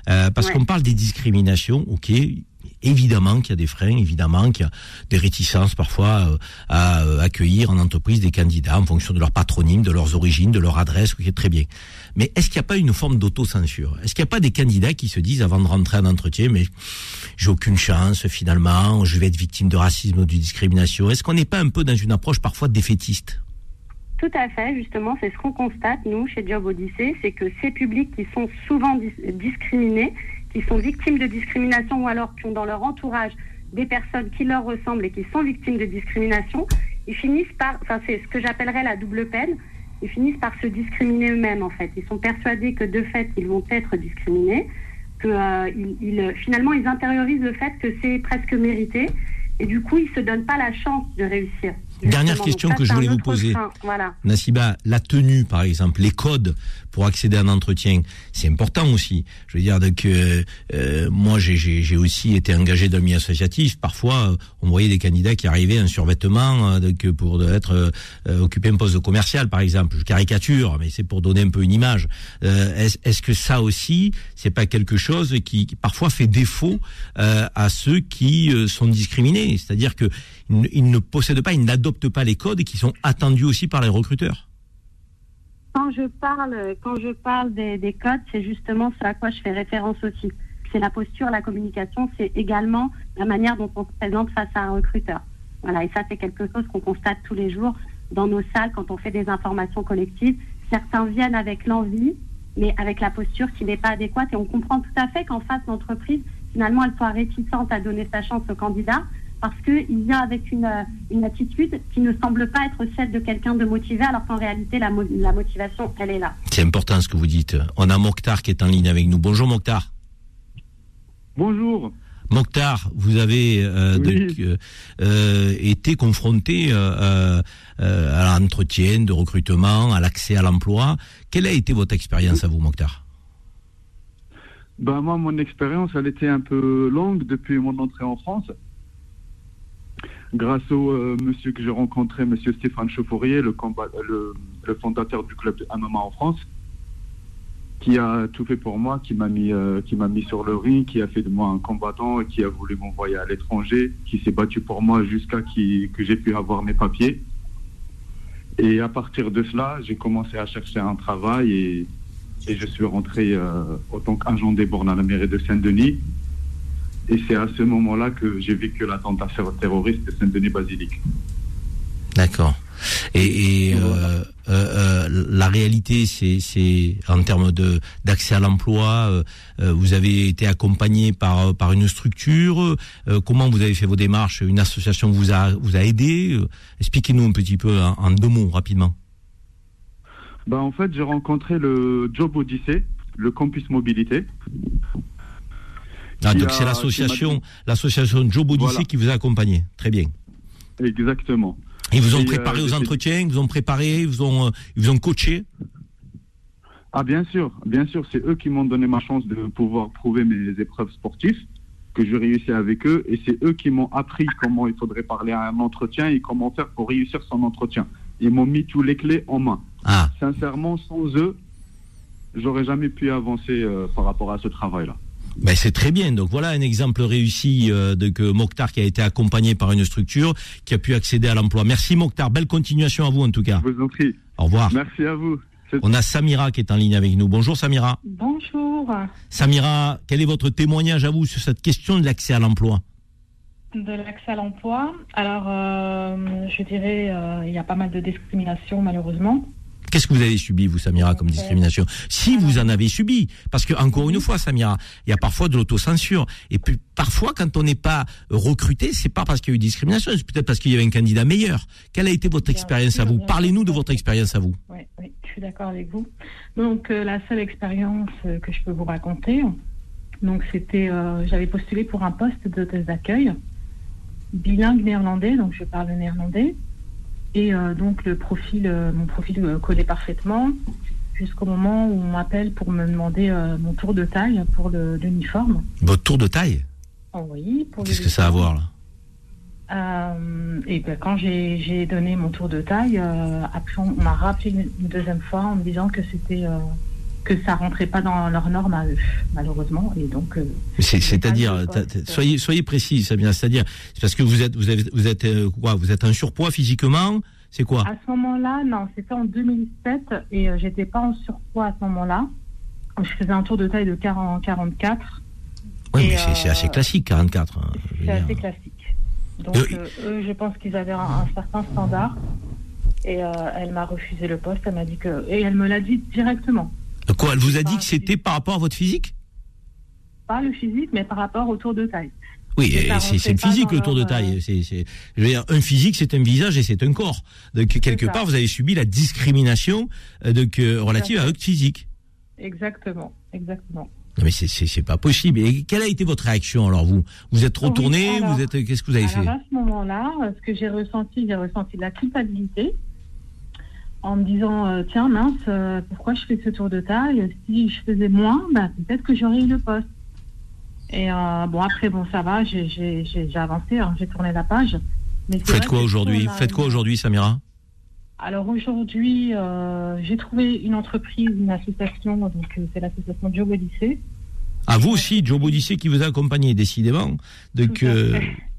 Euh, parce Ouais. qu'on parle des discriminations, ok. Évidemment qu'il y a des freins, évidemment qu'il y a des réticences parfois euh, à euh, accueillir en entreprise des candidats en fonction de leur patronyme, de leurs origines, de leur adresse, ok, très bien. Mais est-ce qu'il n'y a pas une forme d'autocensure? Est-ce qu'il n'y a pas des candidats qui se disent avant de rentrer en entretien, mais j'ai aucune chance finalement, je vais être victime de racisme ou de discrimination? Est-ce qu'on n'est pas un peu dans une approche parfois défaitiste? Tout à fait, justement, c'est ce qu'on constate, nous, chez Job Odyssey, c'est que ces publics qui sont souvent dis- discriminés, qui sont victimes de discrimination ou alors qui ont dans leur entourage des personnes qui leur ressemblent et qui sont victimes de discrimination, ils finissent par, enfin, c'est ce que j'appellerais la double peine, ils finissent par se discriminer eux-mêmes, en fait. Ils sont persuadés que de fait, ils vont être discriminés, que euh, ils- ils- finalement, ils intériorisent le fait que c'est presque mérité, et du coup, ils se donnent pas la chance de réussir. Dernière Justement. question ça, que je voulais vous poser. frein, Voilà. Nassiba, la tenue, par exemple, les codes pour accéder à un entretien, c'est important aussi. Je veux dire donc euh, euh, moi j'ai- aussi été engagé dans le milieu associatif. Parfois, euh, on voyait des candidats qui arrivaient en survêtement euh, donc, pour être euh, euh, occupé un poste commercial, par exemple. Je caricature, mais c'est pour donner un peu une image. Euh, Est-ce est-ce que ça aussi, c'est pas quelque chose qui, qui parfois fait défaut à ceux qui sont discriminés? C'est-à-dire que ils ne- ils ne possèdent pas, ils n'adoptent pas les codes qui sont attendus aussi par les recruteurs. Quand je parle, quand je parle des, des codes, c'est justement ce à quoi je fais référence aussi. C'est la posture, la communication, c'est également la manière dont on se présente face à un recruteur. Voilà, et ça, c'est quelque chose qu'on constate tous les jours dans nos salles quand on fait des informations collectives. Certains viennent avec l'envie, mais avec la posture qui n'est pas adéquate. Et on comprend tout à fait qu'en face, l'entreprise, finalement, elle soit réticente à donner sa chance au candidat parce qu'il vient avec une, euh, une attitude qui ne semble pas être celle de quelqu'un de motivé, alors qu'en réalité, la, mo- la motivation, elle est là. C'est important ce que vous dites. On a Mokhtar qui est en ligne avec nous. Bonjour Mokhtar. Bonjour. Mokhtar, vous avez euh, Oui. donc, euh, euh, été confronté euh, euh, à l'entretien de recrutement, à l'accès à l'emploi. Quelle a été votre expérience à vous, Mokhtar? Ben moi, mon expérience, elle était un peu longue depuis mon entrée en France. Grâce au euh, monsieur que j'ai rencontré, monsieur Stéphane Chauffourier, le, le, fondateur du club de MMA en France, qui a tout fait pour moi, qui m'a mis, euh, mis sur le ring, qui a fait de moi un combattant, qui a voulu m'envoyer à l'étranger, qui s'est battu pour moi jusqu'à qui- que j'ai pu avoir mes papiers. Et à partir de cela, j'ai commencé à chercher un travail et et je suis rentré euh, en tant qu'agent des bornes à la mairie de Saint-Denis. Et c'est à ce moment-là que j'ai vécu l'attentat terroriste de Saint-Denis-Basilique. D'accord. Et, et, euh, euh, euh, la réalité, c'est, en termes de d'accès à l'emploi. vous avez été accompagné par par une structure. comment vous avez fait vos démarches Une association vous a vous a aidé Expliquez-nous un petit peu en, en deux mots rapidement. Bah, en fait, j'ai rencontré le Job Odyssey, le campus mobilité. Ah, donc c'est l'association l'association Voilà. qui vous a accompagné. Très bien. Exactement. Ils vous ont Et, préparé euh, aux entretiens, ils vous ont préparé, ils vous ont, euh, ils vous ont coaché. Ah bien sûr, bien sûr, c'est eux qui m'ont donné ma chance de pouvoir prouver mes épreuves sportives, que je réussis avec eux, et c'est eux qui m'ont appris comment il faudrait parler à un entretien et comment faire pour réussir son entretien. Ils m'ont mis tous les clés en main. Ah, Sincèrement, sans eux, j'aurais jamais pu avancer euh, par rapport à ce travail-là. Ben c'est très bien. Donc voilà un exemple réussi euh, de que Mokhtar qui a été accompagné par une structure qui a pu accéder à l'emploi. Merci Mokhtar, belle continuation à vous en tout cas. Je vous en prie. Au revoir. Merci à vous. On a Samira qui est en ligne avec nous. Bonjour Samira. Bonjour. Samira, quel est votre témoignage à vous sur cette question de l'accès à l'emploi? De l'accès à l'emploi. Alors, euh, je dirais, euh, il y a pas mal de discrimination, malheureusement. Qu'est-ce que vous avez subi, vous, Samira, comme discrimination? Si vous en avez subi, parce que encore une fois, Samira, il y a parfois de l'autocensure. Et puis parfois, quand on n'est pas recruté, c'est pas parce qu'il y a eu discrimination, c'est peut-être parce qu'il y avait un candidat meilleur. Quelle a été votre expérience à vous? Parlez-nous de votre expérience à vous. Oui, oui, je suis d'accord avec vous. Donc, euh, la seule expérience euh, que je peux vous raconter, donc c'était, euh, j'avais postulé pour un poste d'hôtesse d'accueil, bilingue néerlandais, donc je parle néerlandais. Et euh, donc, le profil, euh, mon profil euh, collait parfaitement jusqu'au moment où on m'appelle pour me demander euh, mon tour de taille pour l'uniforme. Votre tour de taille? Oh oui, Qu'est-ce que ça a à voir là? Euh, et ben, quand j'ai donné mon tour de taille, euh, après on, m'a rappelé une, deuxième fois en me disant que c'était que ça rentrait pas dans leurs normes à eux, malheureusement. Et donc euh, C'est- C'est-à-dire, soyez, soyez précis, Samira. C'est-à-dire, c'est parce que vous êtes, vous avez, vous êtes euh, quoi Vous êtes en surpoids physiquement C'est quoi? À ce moment-là, non, c'était en 2007 et euh, j'étais pas en surpoids à ce moment-là. Je faisais un tour de taille de 40, 44. Oui, mais c'est c'est euh, assez classique, 44. hein, C'est assez classique. Donc eux, je pense qu'ils avaient un, un certain standard. Et elle m'a refusé le poste. Elle m'a dit que et elle me l'a dit directement. Quoi Elle vous a dit que c'était par rapport à votre physique pas le physique, mais par rapport au tour de taille. Oui, c'est le physique le tour de taille. euh, C'est, je veux dire, un physique, c'est un visage et c'est un corps. Donc quelque part, vous avez subi la discrimination euh, donc, euh, relative à votre physique. Exactement, exactement. Non mais c'est, pas possible. Et quelle a été votre réaction alors vous? Vous êtes retourné? alors- Vous êtes Qu'est-ce que vous avez Alors fait? à ce moment-là, ce que j'ai ressenti, j'ai ressenti de la culpabilité en me disant euh, tiens mince, euh, pourquoi je fais ce tour de taille Si je faisais moins, bah, peut-être que j'aurais eu le poste. Et euh, bon après bon ça va, j'ai, avancé, hein, j'ai tourné la page. Mais Faites quoi aujourd'hui Faites quoi aujourd'hui, Samira Alors aujourd'hui, j'ai trouvé une entreprise, une association, donc c'est l'association Job Odyssée. À vous aussi, Joe Bodissier qui vous a accompagné, décidément. Donc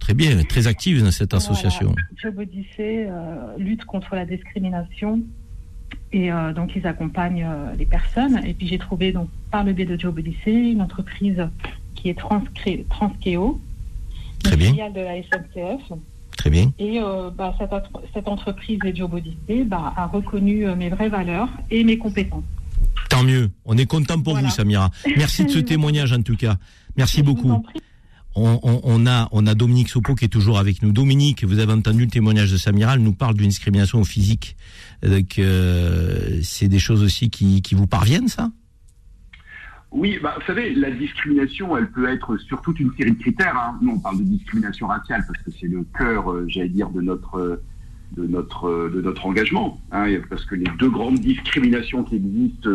très bien, très active dans cette association. Voilà. Job Odyssée euh, lutte contre la discrimination et euh, donc ils accompagnent euh, les personnes. Et puis j'ai trouvé donc par le biais de Job Odyssée une entreprise qui est Transcré- Transkeo, Très bien. filiale de la SNCF. Très bien. Et euh, bah, cette, entre- cette entreprise de Job Odyssée bah, a reconnu mes vraies valeurs et mes compétences. Tant mieux. On est content pour Voilà. vous, Samira. Merci de ce (laughs) témoignage en tout cas. Merci beaucoup. On, on- on a, on a Dominique Sopo qui est toujours avec nous. Dominique, vous avez entendu le témoignage de Samira, elle nous parle d'une discrimination au physique. Donc, euh, c'est des choses aussi qui, qui vous parviennent, ça? Oui, bah, vous savez, la discrimination, elle peut être sur toute une série de critères. Hein. Nous, on parle de discrimination raciale parce que c'est le cœur, euh, j'allais dire, de notre, euh, de notre, euh, de notre engagement. Hein, parce que les deux grandes discriminations qui existent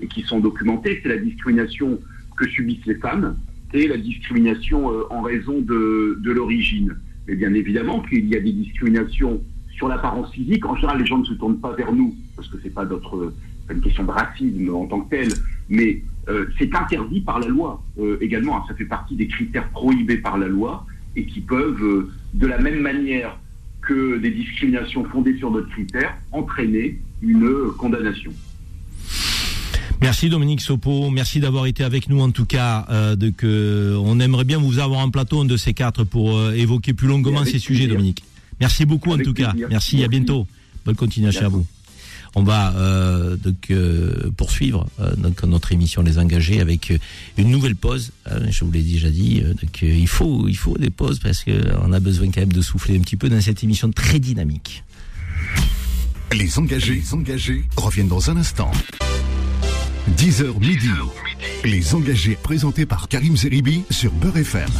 et qui sont documentées, c'est la discrimination que subissent les femmes et la discrimination en raison de, de l'origine. Mais bien évidemment qu'il y a des discriminations sur l'apparence physique. En général, les gens ne se tournent pas vers nous parce que c'est pas notre, une question de racisme en tant que tel, mais euh, c'est interdit par la loi euh, également. hein. ça fait partie des critères prohibés par la loi et qui peuvent, euh, de la même manière que des discriminations fondées sur d'autres critères, entraîner une condamnation. Merci Dominique Sopo, merci d'avoir été avec nous en tout cas. De que on aimerait bien vous avoir en plateau un de ces quatre pour évoquer plus longuement ces sujets. Dominique. Merci beaucoup Avec en tout cas. Merci, à bientôt. Bonne continuation à vous. On va euh, donc euh, poursuivre euh, donc, notre émission Les Engagés avec une nouvelle pause. Euh, je vous l'ai déjà dit, euh, donc, euh, il faut il faut des pauses parce que on a besoin quand même de souffler un petit peu dans cette émission très dynamique. Les engagés, les engagés reviennent dans un instant. 10h midi. Les engagés présentés par Karim Zeribi sur Beurre FM.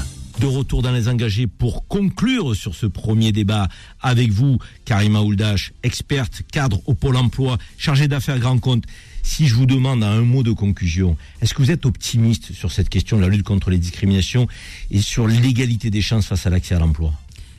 De retour dans les engagés pour conclure sur ce premier débat avec vous, Karima Ouldash, experte cadre au Pôle emploi, chargée d'affaires grand compte. Si je vous demande un mot de conclusion, est-ce que vous êtes optimiste sur cette question de la lutte contre les discriminations et sur l'égalité des chances face à l'accès à l'emploi?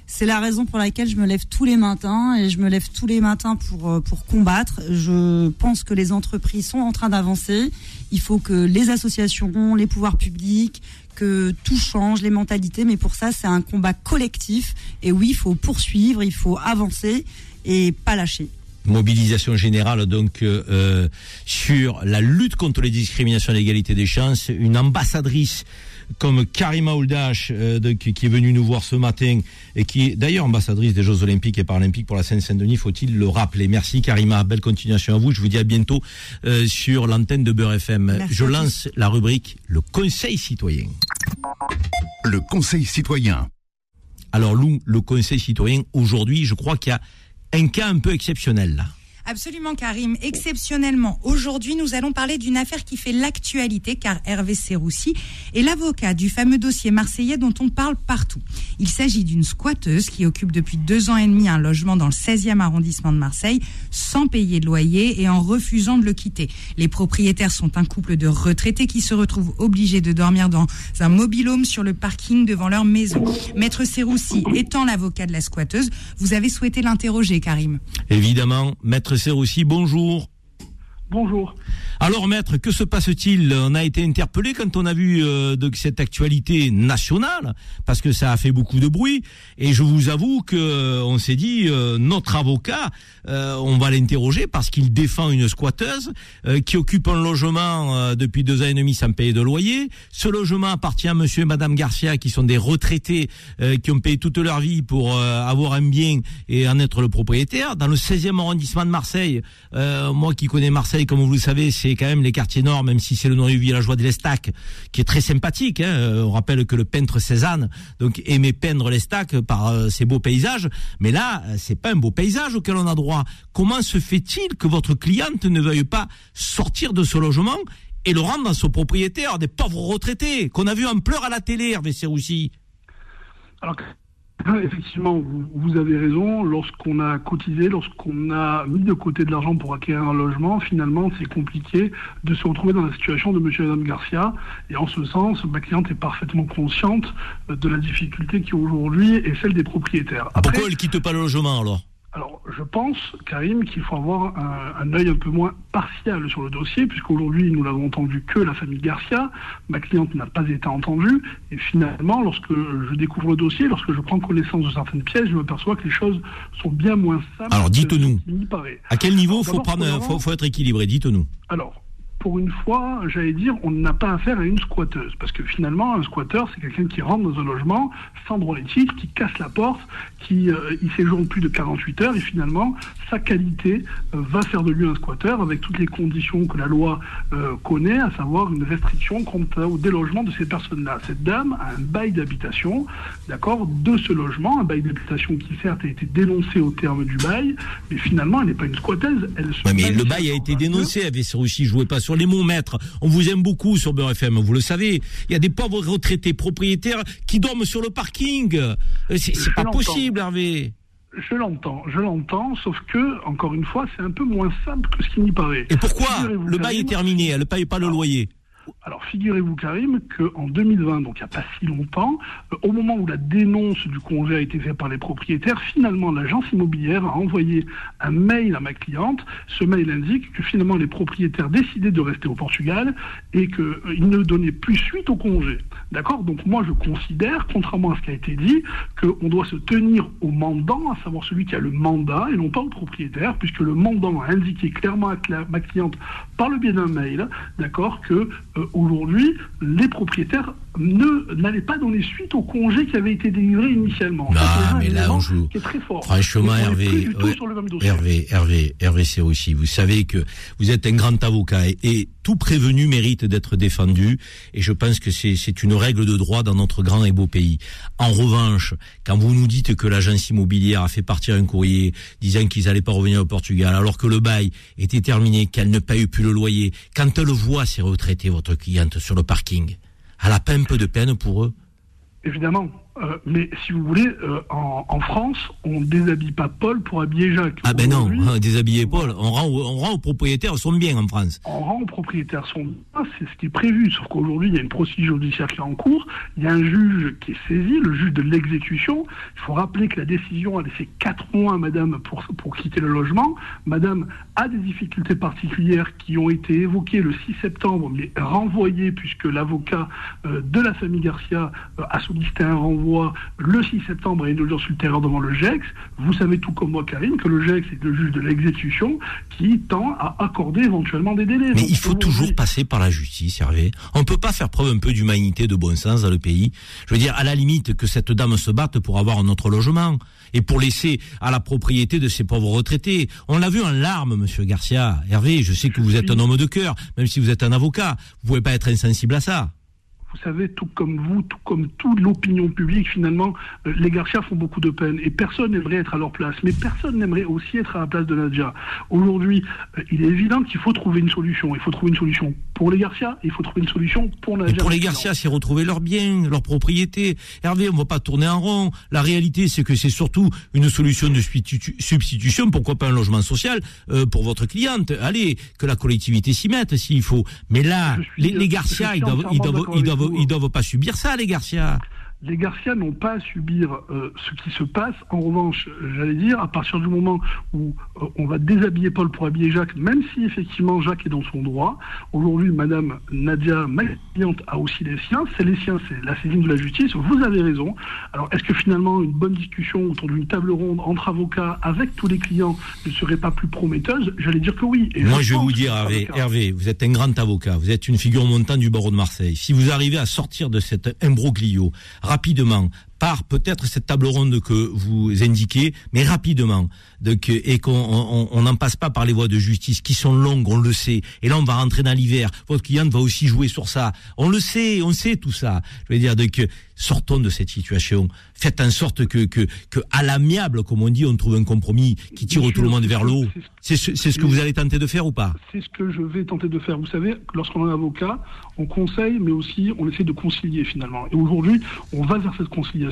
C'est la raison pour laquelle je me lève tous les matins et je me lève tous les matins pour, euh, pour combattre. Je pense que les entreprises sont en train d'avancer. Il faut que les associations, les pouvoirs publics, que tout change, les mentalités. Mais pour ça, c'est un combat collectif. Et oui, il faut poursuivre, il faut avancer et pas lâcher mobilisation générale donc euh, euh, sur la lutte contre les discriminations et l'égalité des chances, une ambassadrice comme Karima Ouldash, euh, qui est venue nous voir ce matin et qui est d'ailleurs ambassadrice des Jeux Olympiques et Paralympiques pour la Seine-Saint-Denis, faut-il le rappeler. Merci Karima, belle continuation à vous. Je vous dis à bientôt euh, sur l'antenne de Beurre FM. Je lance la rubrique Le Conseil citoyen. Le Conseil citoyen. Alors Lou, le Conseil citoyen, aujourd'hui, je crois qu'il y a un cas un peu exceptionnel là. Absolument, Karim. Exceptionnellement, aujourd'hui, nous allons parler d'une affaire qui fait l'actualité, car Hervé Serroussi est l'avocat du fameux dossier marseillais dont on parle partout. Il s'agit d'une squatteuse qui occupe depuis deux ans et demi un logement dans le 16e arrondissement de Marseille, sans payer de loyer et en refusant de le quitter. Les propriétaires sont un couple de retraités qui se retrouvent obligés de dormir dans un mobilhome sur le parking devant leur maison. Maître Serroussi étant l'avocat de la squatteuse, vous avez souhaité l'interroger, Karim. Évidemment, Maître aussi, bonjour. Bonjour. Alors maître, que se passe-t-il? On a été interpellé quand on a vu euh, de cette actualité nationale, parce que ça a fait beaucoup de bruit. Et je vous avoue que euh, on s'est dit, euh, notre avocat, on va l'interroger parce qu'il défend une squatteuse qui occupe un logement depuis deux ans et demi sans payer de loyer. Ce logement appartient à Monsieur et Madame Garcia, qui sont des retraités qui ont payé toute leur vie pour avoir un bien et en être le propriétaire. Dans le 16e arrondissement de Marseille, moi qui connais Marseille, comme vous le savez, c'est quand même les quartiers nord, même si c'est le nom du villageois de l'Estac, qui est très sympathique. Hein. Euh, on rappelle que le peintre Cézanne aimait peindre l'Estac par euh, ses beaux paysages, mais là, euh, c'est pas un beau paysage auquel on a droit. Comment se fait-il que votre cliente ne veuille pas sortir de ce logement et le rendre dans son propriétaire, des pauvres retraités qu'on a vu en pleurs à la télé, Hervé Serroussi? Alors, Effectivement, vous, avez raison. Lorsqu'on a cotisé, lorsqu'on a mis de côté de l'argent pour acquérir un logement, finalement, c'est compliqué de se retrouver dans la situation de M. et Mme Garcia. Et en ce sens, ma cliente est parfaitement consciente de la difficulté qui aujourd'hui est celle des propriétaires. Pourquoi elle quitte pas le logement alors? Alors, je pense, Karim, qu'il faut avoir un, un, œil un peu moins partial sur le dossier, puisqu'aujourd'hui, nous l'avons entendu que la famille Garcia. Ma cliente n'a pas été entendue. Et finalement, lorsque je découvre le dossier, lorsque je prends connaissance de certaines pièces, je me perçois que les choses sont bien moins simples. Alors, dites-nous. À quel niveau faut, faut, faut être équilibré? Dites-nous. Alors, pour une fois, j'allais dire, on n'a pas affaire à une squatteuse. Parce que finalement, un squatteur, c'est quelqu'un qui rentre dans un logement sans droit titres, qui casse la porte, qui euh, y séjourne plus de 48 heures, et finalement, sa qualité euh, va faire de lui un squatteur avec toutes les conditions que la loi euh, connaît, à savoir une restriction quant au délogement de ces personnes-là. Cette dame a un bail d'habitation, d'accord, de ce logement, un bail d'habitation qui certes a été dénoncé au terme du bail, mais finalement, elle n'est pas une squatteuse. Elle mais le bail a été dénoncé, avait aussi joué pas sur les mots, maître. On vous aime beaucoup sur Beurre FM, vous le savez. Il y a des pauvres retraités propriétaires qui dorment sur le parking. Euh, c'est pas possible, Hervé. Je l'entends, je l'entends, sauf que, encore une fois, c'est un peu moins simple que ce qui n'y paraît. Et pourquoi Le bail est terminé, elle ne paye pas le loyer. Alors figurez-vous Karim qu'en 2020, donc il n'y a pas si longtemps, euh, au moment où la dénonce du congé a été faite par les propriétaires, finalement l'agence immobilière a envoyé un mail à ma cliente. Ce mail indique que finalement les propriétaires décidaient de rester au Portugal et qu'ils euh, ne donnaient plus suite au congé. D'accord? Donc moi je considère, contrairement à ce qui a été dit, qu'on doit se tenir au mandant, à savoir celui qui a le mandat et non pas au propriétaire, puisque le mandant a indiqué clairement à ma cliente par le biais d'un mail, d'accord, que aujourd'hui, les propriétaires ne n'allaient pas donner suite au congé qui avait été délivré initialement. Non, mais là, on joue. Très fort. Franchement, Hervé, Hervé, Hervé, Hervé, c'est aussi. Vous savez que vous êtes un grand avocat et, tout prévenu mérite d'être défendu. Et je pense que c'est une règle de droit dans notre grand et beau pays. En revanche, quand vous nous dites que l'agence immobilière a fait partir un courrier disant qu'ils n'allaient pas revenir au Portugal, alors que le bail était terminé, qu'elle ne paye plus le loyer, quand elle voit ses retraités, votre cliente, sur le parking, elle a pas un peu de peine pour eux Évidemment. Euh, mais si vous voulez, euh, en, en, France, on déshabille pas Paul pour habiller Jacques. Ah ben non, (laughs) déshabiller Paul, on rend, on rend aux propriétaires son bien en France. On rend aux propriétaires son bien, c'est ce qui est prévu. Sauf qu'aujourd'hui, il y a une procédure judiciaire qui est en cours, il y a un juge qui est saisi, le juge de l'exécution. Il faut rappeler que la décision a laissé 4 mois à madame pour, pour quitter le logement. Madame a des difficultés particulières qui ont été évoquées le 6 septembre, mais renvoyées puisque l'avocat euh, de la famille Garcia a sollicité un renvoi le 6 septembre et deux jours sur le terrain devant le GEX. Vous savez tout comme moi, Karine, que le GEX est le juge de l'exécution qui tend à accorder éventuellement des délais. Mais il faut toujours passer par la justice, Hervé. On ne peut pas faire preuve un peu d'humanité, de bon sens dans le pays. Je veux dire, à la limite, que cette dame se batte pour avoir un autre logement et pour laisser à la propriété de ces pauvres retraités. On l'a vu en larmes, monsieur Garcia. Hervé, je sais que vous êtes un homme de cœur, même si vous êtes un avocat. Vous pouvez pas être insensible à ça vous savez, tout comme vous, tout comme toute l'opinion publique, finalement, euh, les Garcia font beaucoup de peine et personne n'aimerait être à leur place. Mais personne n'aimerait aussi être à la place de Nadia. Aujourd'hui, euh, il est évident qu'il faut trouver une solution. Il faut trouver une solution pour les Garcia il faut trouver une solution pour Nadia. Et pour les Garcia, c'est retrouver leurs biens, leurs propriétés. Hervé, on ne va pas tourner en rond. La réalité, c'est que c'est surtout une solution de substitution. Pourquoi pas un logement social euh, pour votre cliente Allez, que la collectivité s'y mette s'il faut. Mais là, les, les Garcia, ils doivent, ils doivent, ils doivent ils doivent pas subir ça, les Garcia les Garcia n'ont pas à subir euh, ce qui se passe. En revanche, j'allais dire, à partir du moment où euh, on va déshabiller Paul pour habiller Jacques, même si effectivement Jacques est dans son droit, aujourd'hui, Madame Nadia, ma cliente, a aussi les siens. C'est les siens, c'est la saisine de la justice. Vous avez raison. Alors, est-ce que finalement une bonne discussion autour d'une table ronde entre avocats avec tous les clients ne serait pas plus prometteuse? J'allais dire que oui. Et Moi, je, vais vous dire, Hervé, Hervé, vous êtes un grand avocat. Vous êtes une figure montante du barreau de Marseille. Si vous arrivez à sortir de cet imbroglio, rapidement par peut-être cette table ronde que vous indiquez, mais rapidement, donc, et qu'on n'en passe pas par les voies de justice qui sont longues, on le sait. Et là, on va rentrer dans l'hiver. Votre client va aussi jouer sur ça. On le sait, on sait tout ça. Je veux dire, donc, sortons de cette situation. Faites en sorte que, que, que à l'amiable, comme on dit, on trouve un compromis qui tire tout le monde vers l'eau. C'est ce, ce que vous allez tenter de faire ou pas? C'est ce que je vais tenter de faire. Vous savez, lorsqu'on est avocat, on conseille, mais aussi on essaie de concilier finalement. Et aujourd'hui, on va vers cette conciliation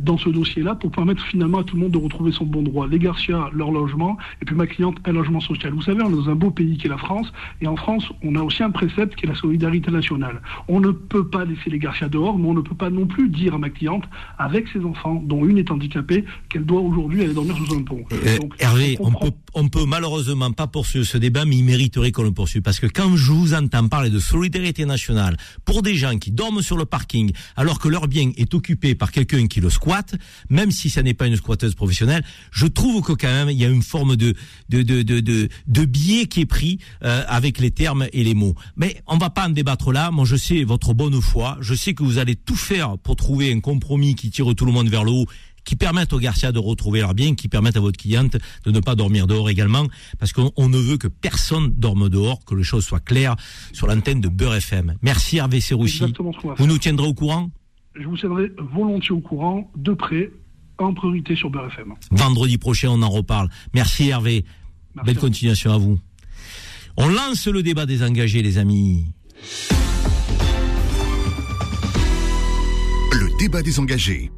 dans ce dossier-là pour permettre finalement à tout le monde de retrouver son bon droit. Les Garcia, leur logement, et puis ma cliente, un logement social. Vous savez, on est dans un beau pays qui est la France, et en France, on a aussi un précepte qui est la solidarité nationale. On ne peut pas laisser les Garcia dehors, mais on ne peut pas non plus dire à ma cliente, avec ses enfants, dont une est handicapée, qu'elle doit aujourd'hui aller dormir sous un pont. Euh, Hervé, on peut, on peut malheureusement pas poursuivre ce débat, mais il mériterait qu'on le poursuive. Parce que quand je vous entends parler de solidarité nationale pour des gens qui dorment sur le parking alors que leur bien est occupé par quelqu'un qui le squatte, même si ça n'est pas une squatteuse professionnelle, je trouve que quand même il y a une forme de de de de de, biais qui est pris euh, avec les termes et les mots. Mais on va pas en débattre là. Moi, je sais votre bonne foi. Je sais que vous allez tout faire pour trouver un compromis qui tire tout le monde vers le haut qui permettent aux Garcia de retrouver leur bien, qui permettent à votre cliente de ne pas dormir dehors également, parce qu'on ne veut que personne dorme dehors, que les choses soient claires sur l'antenne de Beurre FM. Merci Hervé Serroussi. Vous nous tiendrez au courant? Je vous tiendrai volontiers au courant, de près, en priorité sur Beurre FM. Vendredi prochain, on en reparle. Merci Hervé. Belle continuation à vous. On lance le débat des engagés, les amis. Le débat des engagés.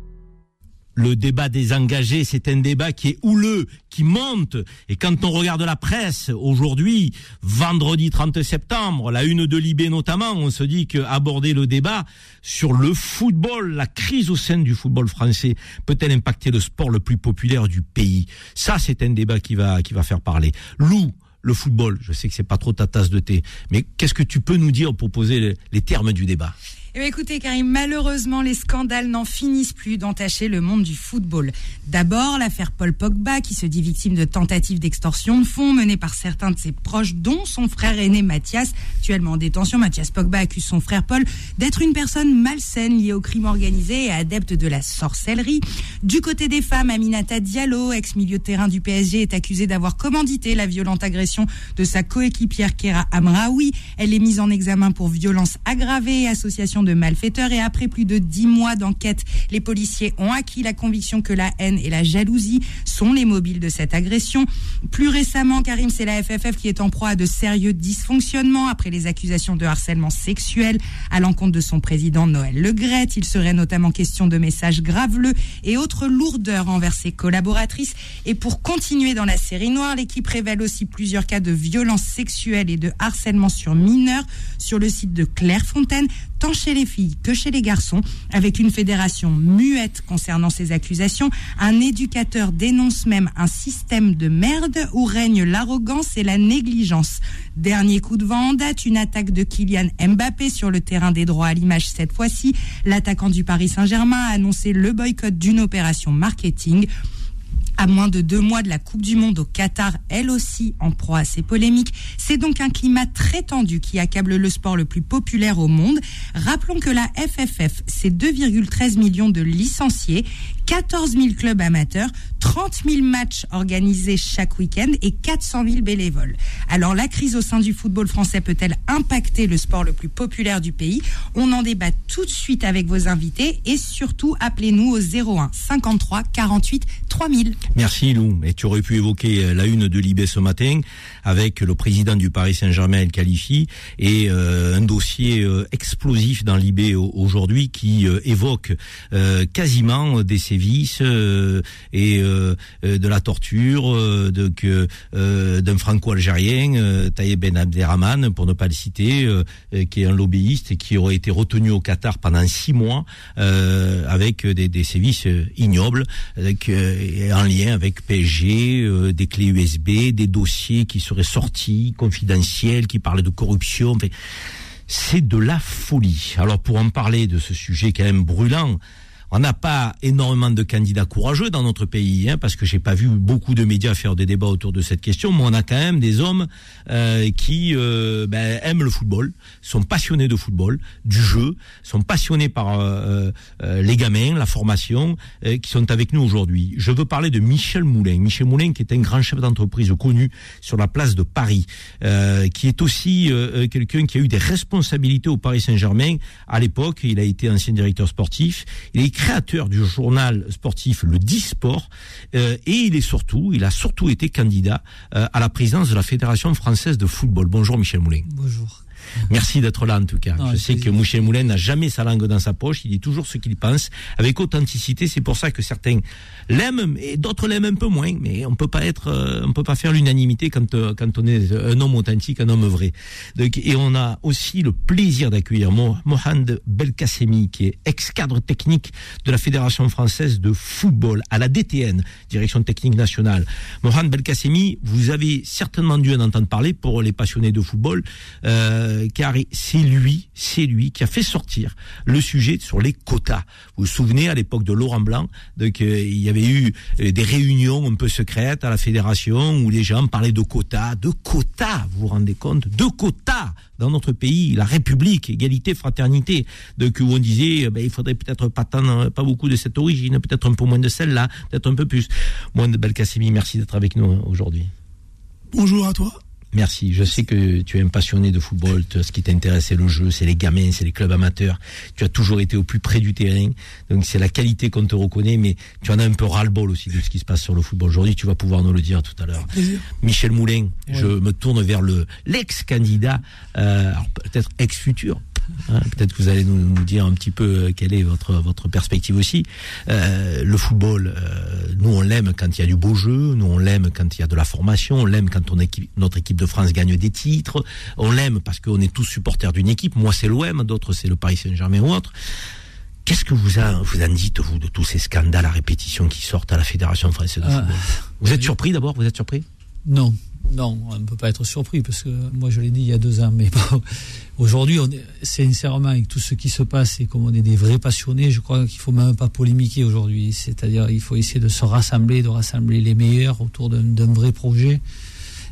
Le débat des engagés, c'est un débat qui est houleux, qui monte. Et quand on regarde la presse aujourd'hui, vendredi 30 septembre, la une de Libé notamment, on se dit que aborder le débat sur le football, la crise au sein du football français, peut-elle impacter le sport le plus populaire du pays? Ça, c'est un débat qui va qui va faire parler. Lou, le football, je sais que c'est pas trop ta tasse de thé, mais qu'est-ce que tu peux nous dire pour poser les termes du débat? Eh bien, écoutez, Karim, malheureusement, les scandales n'en finissent plus d'entacher le monde du football. D'abord, l'affaire Paul Pogba, qui se dit victime de tentatives d'extorsion de fonds menées par certains de ses proches, dont son frère aîné Mathias, actuellement en détention. Mathias Pogba accuse son frère Paul d'être une personne malsaine liée au crime organisé et adepte de la sorcellerie. Du côté des femmes, Aminata Diallo, ex-milieu de terrain du PSG, est accusée d'avoir commandité la violente agression de sa coéquipière Kera Amraoui. Elle est mise en examen pour violence aggravée et association de malfaiteurs et après plus de dix mois d'enquête, les policiers ont acquis la conviction que la haine et la jalousie sont les mobiles de cette agression. Plus récemment, Karim, c'est la FFF qui est en proie à de sérieux dysfonctionnements après les accusations de harcèlement sexuel à l'encontre de son président Noël Legrette. Il serait notamment question de messages graveleux et autres lourdeurs envers ses collaboratrices. Et pour continuer dans la série noire, l'équipe révèle aussi plusieurs cas de violences sexuelles et de harcèlement sur mineurs sur le site de Clairefontaine, tant chez les filles que chez les garçons, avec une fédération muette concernant ces accusations. Un éducateur dénonce même un système de merde où règne l'arrogance et la négligence. Dernier coup de vent en date, une attaque de Kylian Mbappé sur le terrain des droits à l'image cette fois-ci. L'attaquant du Paris Saint-Germain a annoncé le boycott d'une opération marketing. À moins de deux mois de la Coupe du Monde au Qatar, elle aussi en proie à ces polémiques, c'est donc un climat très tendu qui accable le sport le plus populaire au monde. Rappelons que la FFF, c'est 2,13 millions de licenciés, 14 000 clubs amateurs, 30 000 matchs organisés chaque week-end et 400 000 bénévoles. Alors la crise au sein du football français peut-elle impacter le sport le plus populaire du pays? On en débat tout de suite avec vos invités et surtout appelez-nous au 01 53 48 3000. Merci Lou. Et tu aurais pu évoquer euh, la une de Libé ce matin avec le président du Paris Saint-Germain, El Khalifi, et euh, un dossier euh, explosif dans Libé aujourd'hui qui évoque quasiment des sévices et de la torture de d'un franco-algérien, Taïeb Ben Abderrahman, pour ne pas le citer, qui est un lobbyiste et qui aurait été retenu au Qatar pendant six mois avec des, des sévices ignobles, avec, en lien avec PSG, des clés USB, des dossiers qui seraient sortis, confidentiels, qui parlaient de corruption. c'est de la folie. Alors pour en parler de ce sujet quand même brûlant, on n'a pas énormément de candidats courageux dans notre pays, hein, parce que j'ai pas vu beaucoup de médias faire des débats autour de cette question, mais on a quand même des hommes euh, qui euh, ben, aiment le football, sont passionnés de football, du jeu, sont passionnés par euh, les gamins, la formation, qui sont avec nous aujourd'hui. Je veux parler de Michel Moulin. Michel Moulin, qui est un grand chef d'entreprise connu sur la place de Paris, qui est aussi quelqu'un qui a eu des responsabilités au Paris Saint-Germain. À l'époque, il a été ancien directeur sportif. Créateur du journal sportif Le Disport euh, et il est surtout, il a surtout été candidat euh, à la présidence de la Fédération française de football. Bonjour Michel Moulin. Bonjour. Merci d'être là en tout cas. je sais que Michel Moulin n'a jamais sa langue dans sa poche, il dit toujours ce qu'il pense avec authenticité. C'est pour ça que certains l'aiment et d'autres l'aiment un peu moins. Mais on peut pas être, euh, on peut pas faire l'unanimité quand euh, quand on est un homme authentique, un homme vrai. Donc, et on a aussi le plaisir d'accueillir Mohamed Belkacemi, qui est ex-cadre technique de la Fédération française de football à la DTN, Direction technique nationale. Mohamed Belkacemi, vous avez certainement dû en entendre parler pour les passionnés de football. Euh, euh, car c'est lui, c'est lui qui a fait sortir le sujet sur les quotas. Vous vous souvenez à l'époque de Laurent Blanc, donc euh, il y avait eu euh, des réunions un peu secrètes à la fédération où les gens parlaient de quotas, de quotas, vous vous rendez compte, de quotas dans notre pays, la République, égalité, fraternité, donc où on disait ben, il faudrait peut-être pas tant, pas beaucoup de cette origine, peut-être un peu moins de celle-là, peut-être un peu plus. Moi, Belkacemi, merci d'être avec nous aujourd'hui. Bonjour à toi. Merci. Je sais que tu es un passionné de football. Ce qui t'intéresse, c'est le jeu, c'est les gamins, c'est les clubs amateurs. Tu as toujours été au plus près du terrain. Donc, c'est la qualité qu'on te reconnaît, mais tu en as un peu ras-le-bol aussi de ce qui se passe sur le football. Aujourd'hui, tu vas pouvoir nous le dire tout à l'heure. Michel Moulin, je me tourne vers le l'ex-candidat, euh, peut-être ex-futur, Hein, peut-être que vous allez nous, dire un petit peu euh, quelle est votre votre perspective aussi. Euh, le football, euh, nous on l'aime quand il y a du beau jeu, nous on l'aime quand il y a de la formation, on l'aime quand on équipe, notre équipe de France gagne des titres, on l'aime parce qu'on est tous supporters d'une équipe. Moi c'est l'OM, d'autres c'est le Paris Saint-Germain ou autre. Qu'est-ce que vous, a, vous en dites, vous, de tous ces scandales à répétition qui sortent à la Fédération française de football? Vous êtes surpris d'abord? Vous êtes surpris? Non, non, on ne peut pas être surpris parce que moi je l'ai dit il y a deux ans, mais (laughs) aujourd'hui, sincèrement, avec tout ce qui se passe et comme on est des vrais passionnés, je crois qu'il faut même pas polémiquer aujourd'hui. C'est-à-dire, il faut essayer de se rassembler, de rassembler les meilleurs autour d'un vrai projet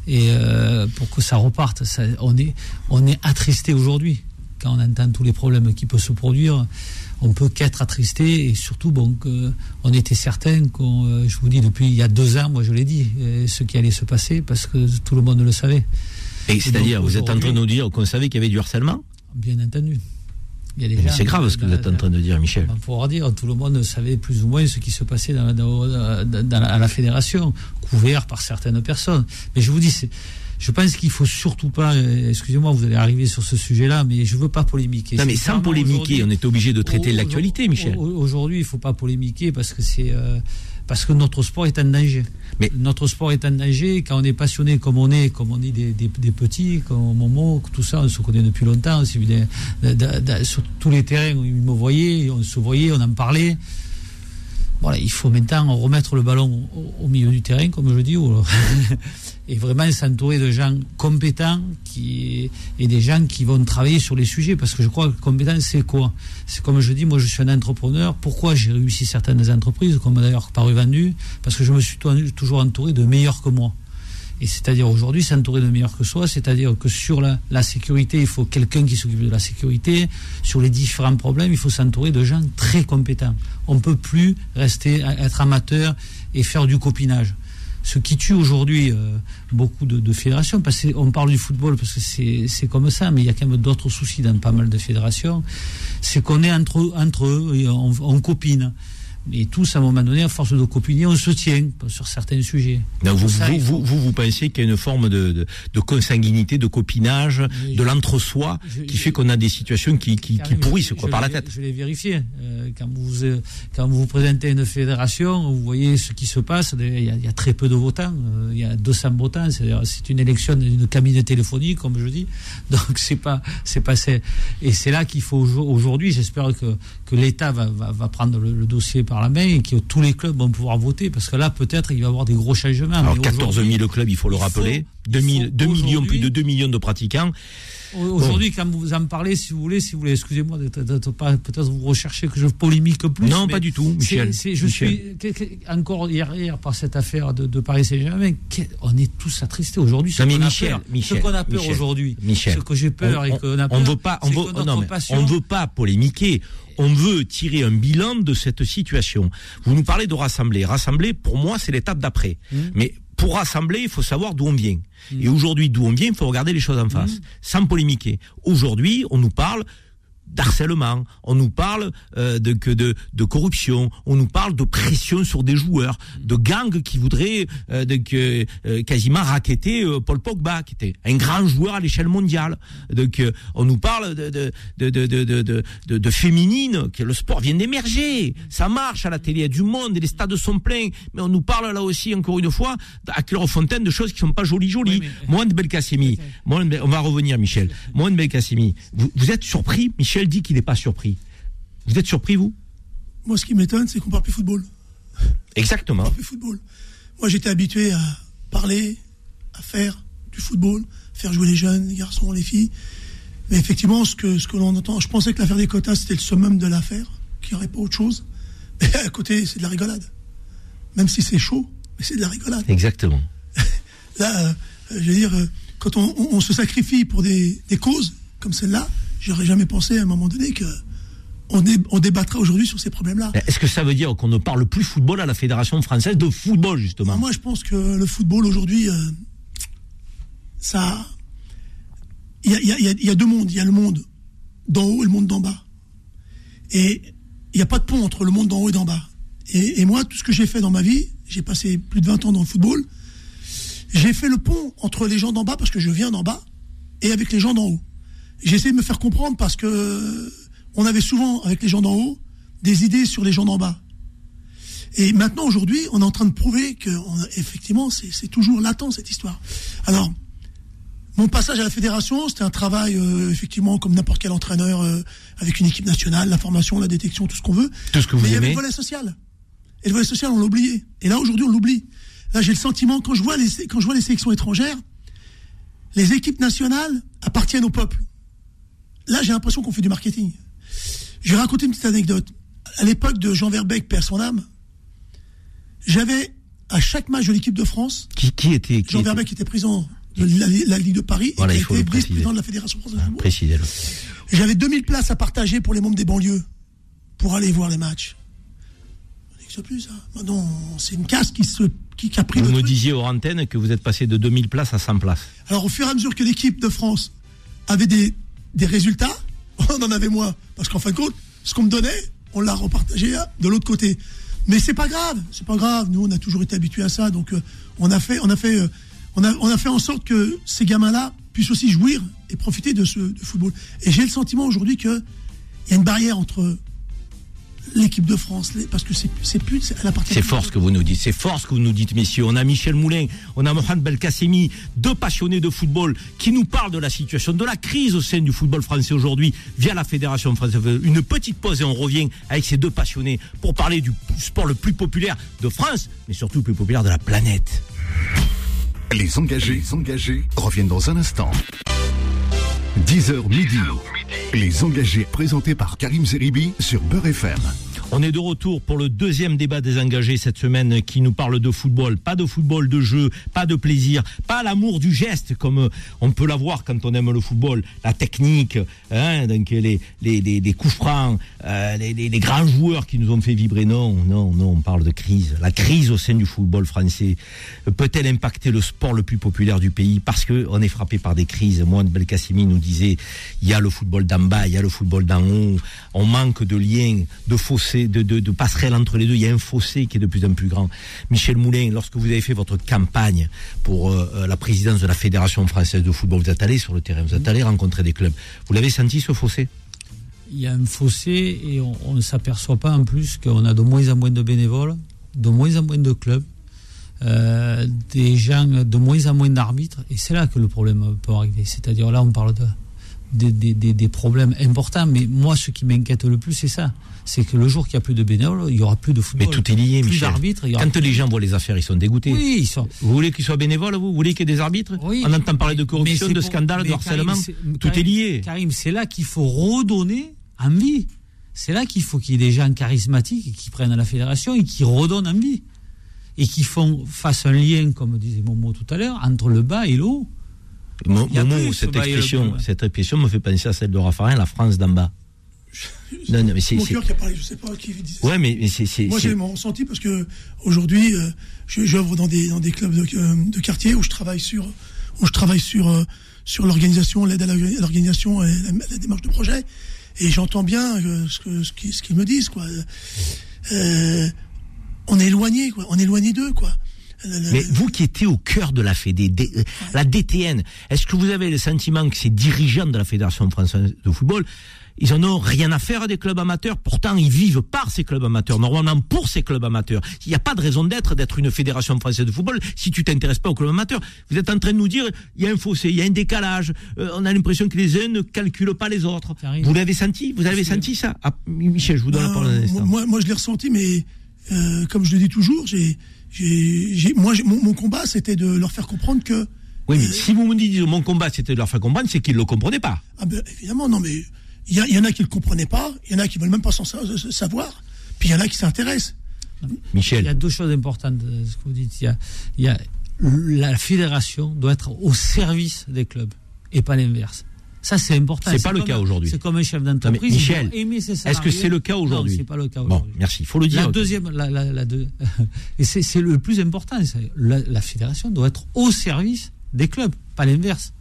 et euh, pour que ça reparte. on est, on est attristé aujourd'hui quand on entend tous les problèmes qui peuvent se produire on peut qu'être attristé et surtout bon on était certain qu'on euh, je vous dis depuis il y a deux ans moi je l'ai dit euh, ce qui allait se passer parce que tout le monde le savait et c'est-à-dire vous êtes en train de nous dire qu'on savait qu'il y avait du harcèlement? Bien entendu c'est grave ce que vous êtes en train de dire, Michel. On va pouvoir dire, tout le monde savait plus ou moins ce qui se passait dans, dans- dans la, à la fédération, couvert par certaines personnes. Mais je vous dis, je pense qu'il faut surtout pas, euh, excusez-moi, vous allez arriver sur ce sujet-là, mais je veux pas polémiquer. Non, mais sans polémiquer, on est obligé de traiter l'actualité, Michel. au- Aujourd'hui, il faut pas polémiquer parce que c'est euh, parce que notre sport est en danger. Mais notre sport est en danger quand on est passionné comme on est, comme on est des, des- des petits, comme Momo, tout ça, on se connaît depuis longtemps. sur tous les terrains, où ils me voyaient, on se voyait, on en parlait. Voilà, il faut maintenant remettre le ballon au, milieu du terrain, comme je dis, (laughs) et vraiment s'entourer de gens compétents qui, et des gens qui vont travailler sur les sujets. Parce que je crois que compétent, c'est quoi? C'est comme je dis, moi je suis un entrepreneur. Pourquoi j'ai réussi certaines entreprises, comme d'ailleurs Paru Vendu? Parce que je me suis tou- toujours entouré de meilleurs que moi. Et c'est-à-dire aujourd'hui, s'entourer de meilleurs que soi, c'est-à-dire que sur la, la sécurité, il faut quelqu'un qui s'occupe de la sécurité. Sur les différents problèmes, il faut s'entourer de gens très compétents. On ne peut plus rester, être amateur et faire du copinage. Ce qui tue aujourd'hui euh, beaucoup de, de fédérations, parce qu'on parle du football parce que c'est comme ça, mais il y a quand même d'autres soucis dans pas mal de fédérations, c'est qu'on est entre, entre eux, on, on copine. Et tous, à un moment donné, à force de copiner, on se tient sur certains sujets. Vous, ça, vous, faut- vous, vous, vous pensez qu'il y a une forme de, de, de consanguinité, de copinage, de l'entre-soi, qui fait qu'on a des situations qui, qui, qui pourrissent quoi, par la tête. Je l'ai vérifié. Euh, quand, vous, euh, quand vous présentez une fédération, vous voyez ce qui se passe. Il y a, il y a très peu de votants. Euh, il y a 200 votants. C'est une élection d'une cabine téléphonique, comme je dis. (laughs) Donc c'est pas, c'est pas Et c'est là qu'il faut aujourd- aujourd'hui. J'espère que, que l'État va, va, va prendre le, le dossier par la main et que tous les clubs vont pouvoir voter, parce que là peut-être il va y avoir des gros changements. Alors Mais 14 aujourd'hui- 000 clubs, il faut le rappeler. 2, millions, plus de 2 millions de pratiquants. Aujourd'hui, quand vous en parlez, si vous voulez, si vous voulez, excusez-moi d'être- pas, peut-être vous recherchez que je polémique plus. Non, pas du tout, Michel. je Michel. suis encore hier, hier par cette affaire de, de Paris Saint-Germain. On est tous attristés aujourd'hui. Ce qu'on a Michel, peur, Michel, ce qu'on a peur aujourd'hui, Michel, ce que j'ai peur on- et on- qu'on a on peur, veut pas, on veut, notre non, mais on veut pas polémiquer. On veut tirer un bilan de cette situation. Vous nous parlez de rassembler. Rassembler, pour moi, c'est l'étape d'après. Mais pour rassembler, il faut savoir d'où on vient. Et aujourd'hui, d'où on vient, il faut regarder les choses en face, sans polémiquer. Aujourd'hui, on nous parle d'harcèlement, on nous parle euh, de, que de, de corruption, on nous parle de pression sur des joueurs, de gangs qui voudraient euh, de, que, euh, quasiment raqueter Paul Pogba, qui était un grand joueur à l'échelle mondiale. Donc on nous parle de, de, de, de, de, féminine, que le sport vient d'émerger, ça marche à la télé, il y a du monde, et les stades sont pleins, mais on nous parle là aussi, encore une fois, à Clairefontaine, de choses qui sont pas jolies jolies. Mohamed Belkacemi, (laughs) Mohamed Bel- on va revenir Michel, Mohamed Belkacemi, vous, vous êtes surpris Michel dit qu'il n'est pas surpris. Vous êtes surpris, vous? Moi, ce qui m'étonne, c'est qu'on parle plus football. Exactement. On parle plus football. Moi, j'étais habitué à parler, à faire du football, faire jouer les jeunes, les garçons, les filles. Mais effectivement, ce que, ce que l'on entend, je pensais que l'affaire des quotas, c'était le summum de l'affaire, qu'il n'y aurait pas autre chose. (laughs) Mais à côté, c'est de la rigolade. Même si c'est chaud, mais c'est de la rigolade. Exactement. (laughs) Là, euh, je veux dire, euh, quand on, on- on se sacrifie pour des, des causes comme celle-là, j'aurais jamais pensé à un moment donné que on, dé- on débattra aujourd'hui sur ces problèmes-là. Est-ce que ça veut dire qu'on ne parle plus football à la Fédération française de football, justement? Moi, je pense que le football aujourd'hui, euh, ça. Il y a, il y a- il y a- il y a deux mondes. Il y a le monde d'en haut et le monde d'en bas. Et il n'y a pas de pont entre le monde d'en haut et d'en bas. Et, et moi, tout ce que j'ai fait dans ma vie, j'ai passé plus de 20 ans dans le football, j'ai fait le pont entre les gens d'en bas, parce que je viens d'en bas, et avec les gens d'en haut. J'ai essayé de me faire comprendre parce que on avait souvent, avec les gens d'en haut, des idées sur les gens d'en bas. Et maintenant, aujourd'hui, on est en train de prouver que, on a- effectivement, c'est toujours latent, cette histoire. Alors, mon passage à la fédération, c'était un travail, euh, effectivement, comme n'importe quel entraîneur, euh, avec une équipe nationale, la formation, la détection, tout ce qu'on veut. Tout ce que vous Mais il y avait aimez. le volet social. Et le volet social, on l'a oublié. Et là, aujourd'hui, on l'oublie. Là, j'ai le sentiment, quand je, vois les, quand je vois les sélections étrangères, les équipes nationales appartiennent au peuple. Là, j'ai l'impression qu'on fait du marketing. Je vais raconter une petite anecdote. À l'époque de Jean Verbeek, père son âme, j'avais à chaque match de l'équipe de France, Qui, qui était qui Jean était- Verbeek était président de la, la Ligue de Paris Voilà, et qui préciser. vice-président de la Fédération française de football. Précisez-le. J'avais 2000 places à partager pour les membres des banlieues pour aller voir les matchs. Ça plus, ça? Maintenant, c'est une casse qui, se, qui, qui a pris Vous me truc. disiez hors antenne que vous êtes passé de 2000 places à 100 places. Alors, au fur et à mesure que l'équipe de France avait des, des résultats, (laughs) on en avait moins. Parce qu'en fin de compte, ce qu'on me donnait, on l'a repartagé de l'autre côté. Mais c'est pas grave, c'est pas grave. Nous, on a toujours été habitués à ça. Donc, on a fait, en sorte que ces gamins-là puissent aussi jouir et profiter de ce football. Et j'ai le sentiment aujourd'hui qu'il y a une barrière entre l'équipe de France, les- parce que c'est c'est plus, c'est- elle appartient C'est fort ce que vous nous dites, c'est fort ce que vous nous dites, messieurs. On a Michel Moulin, on a Mohamed Belkacemi, deux passionnés de football qui nous parlent de la situation, de la crise au sein du football français aujourd'hui via la Fédération française. Une petite pause et on revient avec ces deux passionnés pour parler du sport le plus populaire de France, mais surtout le plus populaire de la planète. Les engagés, les engagés reviennent dans un instant. 10h midi. Les engagés présentés par Karim Zeribi sur Beurre FM. On est de retour pour le deuxième débat des engagés cette semaine qui nous parle de football. Pas de football de jeu, pas de plaisir, pas l'amour du geste comme euh, on peut l'avoir quand on aime le football. La technique, hein, donc les, les, les, les coups francs, euh, les, grands joueurs qui nous ont fait vibrer. Non, non, non, on parle de crise. La crise au sein du football français peut-elle impacter le sport le plus populaire du pays parce que on est frappé par des crises? Moi, Belkacemi nous disait, il y a le football d'en bas, il y a le football d'en haut. On manque de liens, de fossés, de, de, de passerelles entre les deux. Il y a un fossé qui est de plus en plus grand. Michel Moulin, lorsque vous avez fait votre campagne pour euh, euh, la présidence de la Fédération française de football, vous êtes allé sur le terrain, vous êtes allé rencontrer des clubs. Vous l'avez senti ce fossé? Il y a un fossé et on, on ne s'aperçoit pas en plus qu'on a de moins en moins de bénévoles, de moins en moins de clubs, euh, des gens, de moins en moins d'arbitres. Et c'est là que le problème peut arriver. C'est-à-dire là, on parle de, des, des- des- des problèmes importants. Mais moi, ce qui m'inquiète le plus, c'est ça. C'est que le jour qu'il n'y a plus de bénévoles, il n'y aura plus de Mais football. tout est lié, plus Michel. d'arbitres. il y aura Quand plus- les gens voient les affaires, ils sont dégoûtés. Oui, ils sont. Vous voulez qu'ils soient bénévoles, vous? Vous voulez qu'il y ait des arbitres? On entend parler de Mais corruption, de pour- scandale, de mais harcèlement. Karim, Tout Karim- est lié. Karim, c'est là qu'il faut redonner envie. C'est là qu'il faut qu'il y ait des gens charismatiques qui prennent la fédération et qui redonnent envie. Et qui font, fassent un lien, comme disait Momo tout à l'heure, entre le bas et le haut. Cette expression, cette expression me fait penser à celle de Raffarin, la France d'en bas. Non, non, mais c'est. Mon cœur qui a parlé, je sais pas qui disait Ouais, mais, mais c'est. c'est- Moi, j'ai mon ressenti parce que aujourd'hui, euh, j'œuvre dans des dans des clubs de, euh, de quartier où je travaille sur où je travaille sur euh, sur l'organisation, l'aide à l'orga- à l'organisation et la, la démarche de projet. Et j'entends bien euh, ce qu'ils me disent quoi. On est éloigné quoi. On est éloigné d'eux quoi. Mais vous qui étiez au cœur de la Fédé, euh, la DTN, est-ce que vous avez le sentiment que ces dirigeants de la Fédération française de football, ils en ont rien à faire des clubs amateurs? Pourtant, ils vivent par ces clubs amateurs, normalement pour ces clubs amateurs. Il n'y a pas de raison d'être, d'être une Fédération française de football si tu t'intéresses pas aux clubs amateurs. Vous êtes en train de nous dire, il y a un fossé, il y a un décalage, euh, on a l'impression que les uns ne calculent pas les autres. Vous l'avez senti? Vous avez senti ça? Ah, Michel, je vous donne la Ben, parole un instant. moi, moi, je l'ai ressenti, mais euh, comme je le dis toujours, j'ai, j'ai, moi, mon, mon combat, c'était de leur faire comprendre que. Oui, mais si vous me dites mon combat c'était de leur faire comprendre, c'est qu'ils ne le comprenaient pas. Ah ben, évidemment, non, mais il y, en a qui ne le comprenaient pas, il y en a qui veulent même pas s'en sa- sa- savoir, puis il y en a qui s'intéressent. Michel. Il y a deux choses importantes, euh, ce que vous dites. Il y a, il y a la fédération doit être au service des clubs et pas l'inverse. Ça, c'est important. C'est pas le comme- cas aujourd'hui. C'est comme un chef d'entreprise. Michel, est-ce que c'est le cas aujourd'hui Non, c'est pas le cas Bon, merci. Il faut le dire. La deuxième, la, la- la deux- (laughs) et c'est le plus important. La, la fédération doit être au service des clubs, pas l'inverse.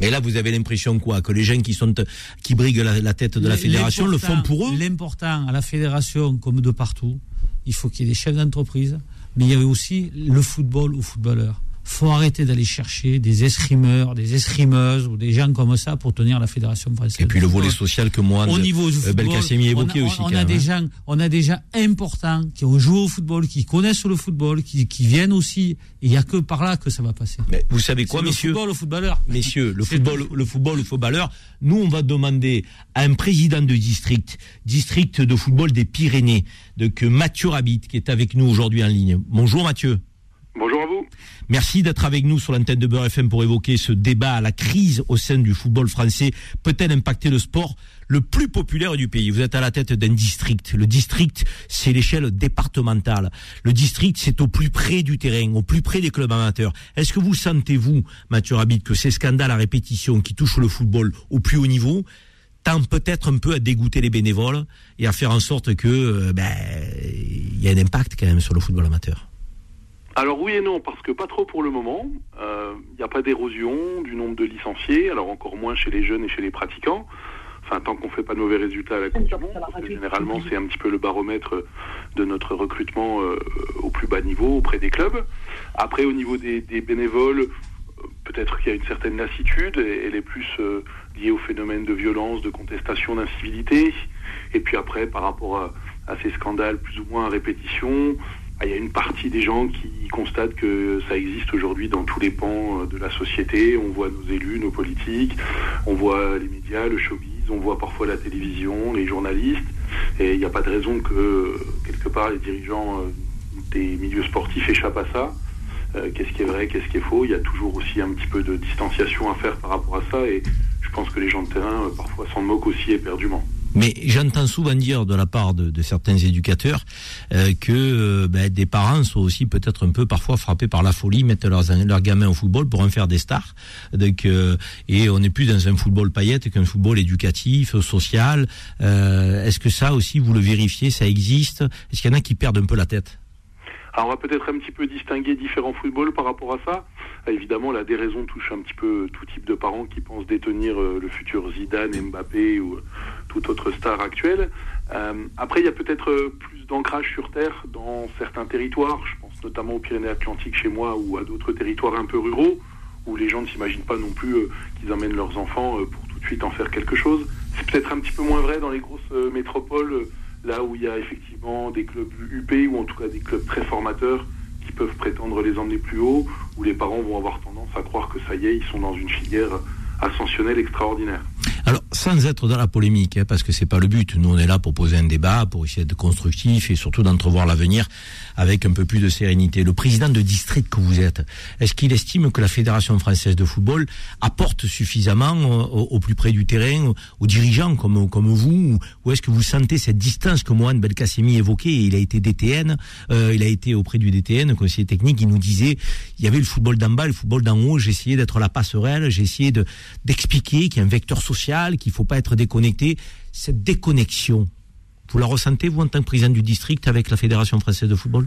Et là, vous avez l'impression quoi Que les gens qui sont qui briguent la, la tête de la fédération le font pour eux L'important à la fédération, comme de partout, il faut qu'il y ait des chefs d'entreprise, mais il y avait aussi le football aux footballeurs. Faut arrêter d'aller chercher des escrimeurs, des escrimeuses ou des gens comme ça pour tenir la fédération française. Et puis le volet social que moi, au niveau du euh, football, Belkacemi évoquait on a, aussi. on a même, des hein. gens, on a des gens importants qui ont joué au football, qui connaissent le football, qui, qui viennent aussi. Il n'y a que par là que ça va passer. Mais vous savez quoi, C'est le messieurs football au footballeur. Messieurs, le (laughs) football, le football au footballeur, nous, on va demander à un président de district, district de football des Pyrénées, de que Mathieu Rabit, qui est avec nous aujourd'hui en ligne. Bonjour Mathieu. Bonjour à vous. Merci d'être avec nous sur l'antenne de Beurre FM pour évoquer ce débat. La crise au sein du football français peut-elle impacter le sport le plus populaire du pays? Vous êtes à la tête d'un district. Le district, c'est l'échelle départementale. Le district, c'est au plus près du terrain, au plus près des clubs amateurs. Est-ce que vous sentez-vous, Mathieu Rabid, que ces scandales à répétition qui touchent le football au plus haut niveau tendent peut-être un peu à dégoûter les bénévoles et à faire en sorte que euh, ben, il y a un impact quand même sur le football amateur? Alors oui et non, parce que pas trop pour le moment. Il n'y a pas d'érosion du nombre de licenciés, alors encore moins chez les jeunes et chez les pratiquants. Enfin, tant qu'on fait pas de mauvais résultats à la Coupe du Monde, parce que généralement c'est un petit peu le baromètre de notre recrutement euh, au plus bas niveau auprès des clubs. Après, au niveau des, des bénévoles, euh, peut-être qu'il y a une certaine lassitude, et elle est plus euh, liée au phénomène de violence, de contestation, d'incivilité. Et puis après, par rapport à, à ces scandales plus ou moins à répétition, il y a une partie des gens qui constatent que ça existe aujourd'hui dans tous les pans euh, de la société. On voit nos élus, nos politiques, on voit les médias, le showbiz, on voit parfois la télévision, les journalistes. Et il n'y a pas de raison que, quelque part, les dirigeants euh, des milieux sportifs échappent à ça. Euh, qu'est-ce qui est vrai, qu'est-ce qui est faux? Il y a toujours aussi un petit peu de distanciation à faire par rapport à ça. Et je pense que les gens de terrain, parfois, s'en moquent aussi éperdument. Mais j'entends souvent dire de la part de, de certains éducateurs euh, que euh, ben, des parents sont aussi peut-être un peu parfois frappés par la folie, mettent leurs, leurs gamins au football pour en faire des stars. Donc, euh, et on n'est plus dans un football paillette qu'un football éducatif, social. Est-ce que ça aussi, vous le vérifiez, ça existe? Est-ce qu'il y en a qui perdent un peu la tête? Alors on va peut-être un petit peu distinguer différents footballs par rapport à ça. Ah, Évidemment, la déraison touche un petit peu tout type de parents qui pensent détenir euh, le futur Zidane, Mbappé ou euh, toute autre star actuelle. Euh, après, il y a peut-être euh, plus d'ancrage sur terre dans certains territoires. Je pense notamment aux Pyrénées-Atlantiques chez moi ou à d'autres territoires un peu ruraux où les gens ne s'imaginent pas non plus euh, qu'ils emmènent leurs enfants euh, pour tout de suite en faire quelque chose. C'est peut-être un petit peu moins vrai dans les grosses euh, métropoles, euh, là où il y a effectivement des clubs UP ou en tout cas des clubs très formateurs qui peuvent prétendre les emmener plus haut, où les parents vont avoir tendance à croire que ça y est, ils sont dans une filière ascensionnelle extraordinaire. Alors, sans être dans la polémique, hein, parce que c'est pas le but. Nous, on est là pour poser un débat, pour essayer d'être constructif et surtout d'entrevoir l'avenir avec un peu plus de sérénité. Le président de district que vous êtes, est-ce qu'il estime que la Fédération française de football apporte suffisamment au, plus près du terrain, aux, dirigeants comme, comme vous, ou, est-ce que vous sentez cette distance que Mohamed Belkacemi évoquait Il a été DTN, euh, il a été auprès du DTN, conseiller technique, il nous disait, il y avait le football d'en bas, le football d'en haut, j'ai essayé d'être la passerelle, j'ai essayé de d'expliquer qu'il y a un vecteur social, qu'il faut pas être déconnecté. Cette déconnexion, vous la ressentez, vous, en tant que président du district, avec la Fédération française de football?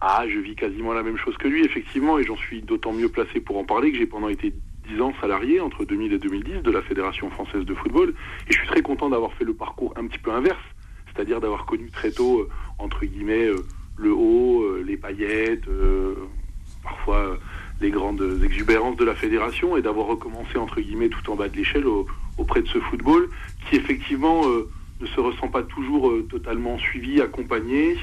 Ah, je vis quasiment la même chose que lui, effectivement, et j'en suis d'autant mieux placé pour en parler que j'ai pendant été 10 ans salarié, entre 2000 et 2010, de la Fédération française de football, et je suis très content d'avoir fait le parcours un petit peu inverse, c'est-à-dire d'avoir connu très tôt, euh, entre guillemets, euh, le haut, euh, les paillettes, parfois les grandes exubérances de la fédération, et d'avoir recommencé, entre guillemets, tout en bas de l'échelle au- auprès de ce football, qui effectivement euh, ne se ressent pas toujours euh, totalement suivi, accompagné,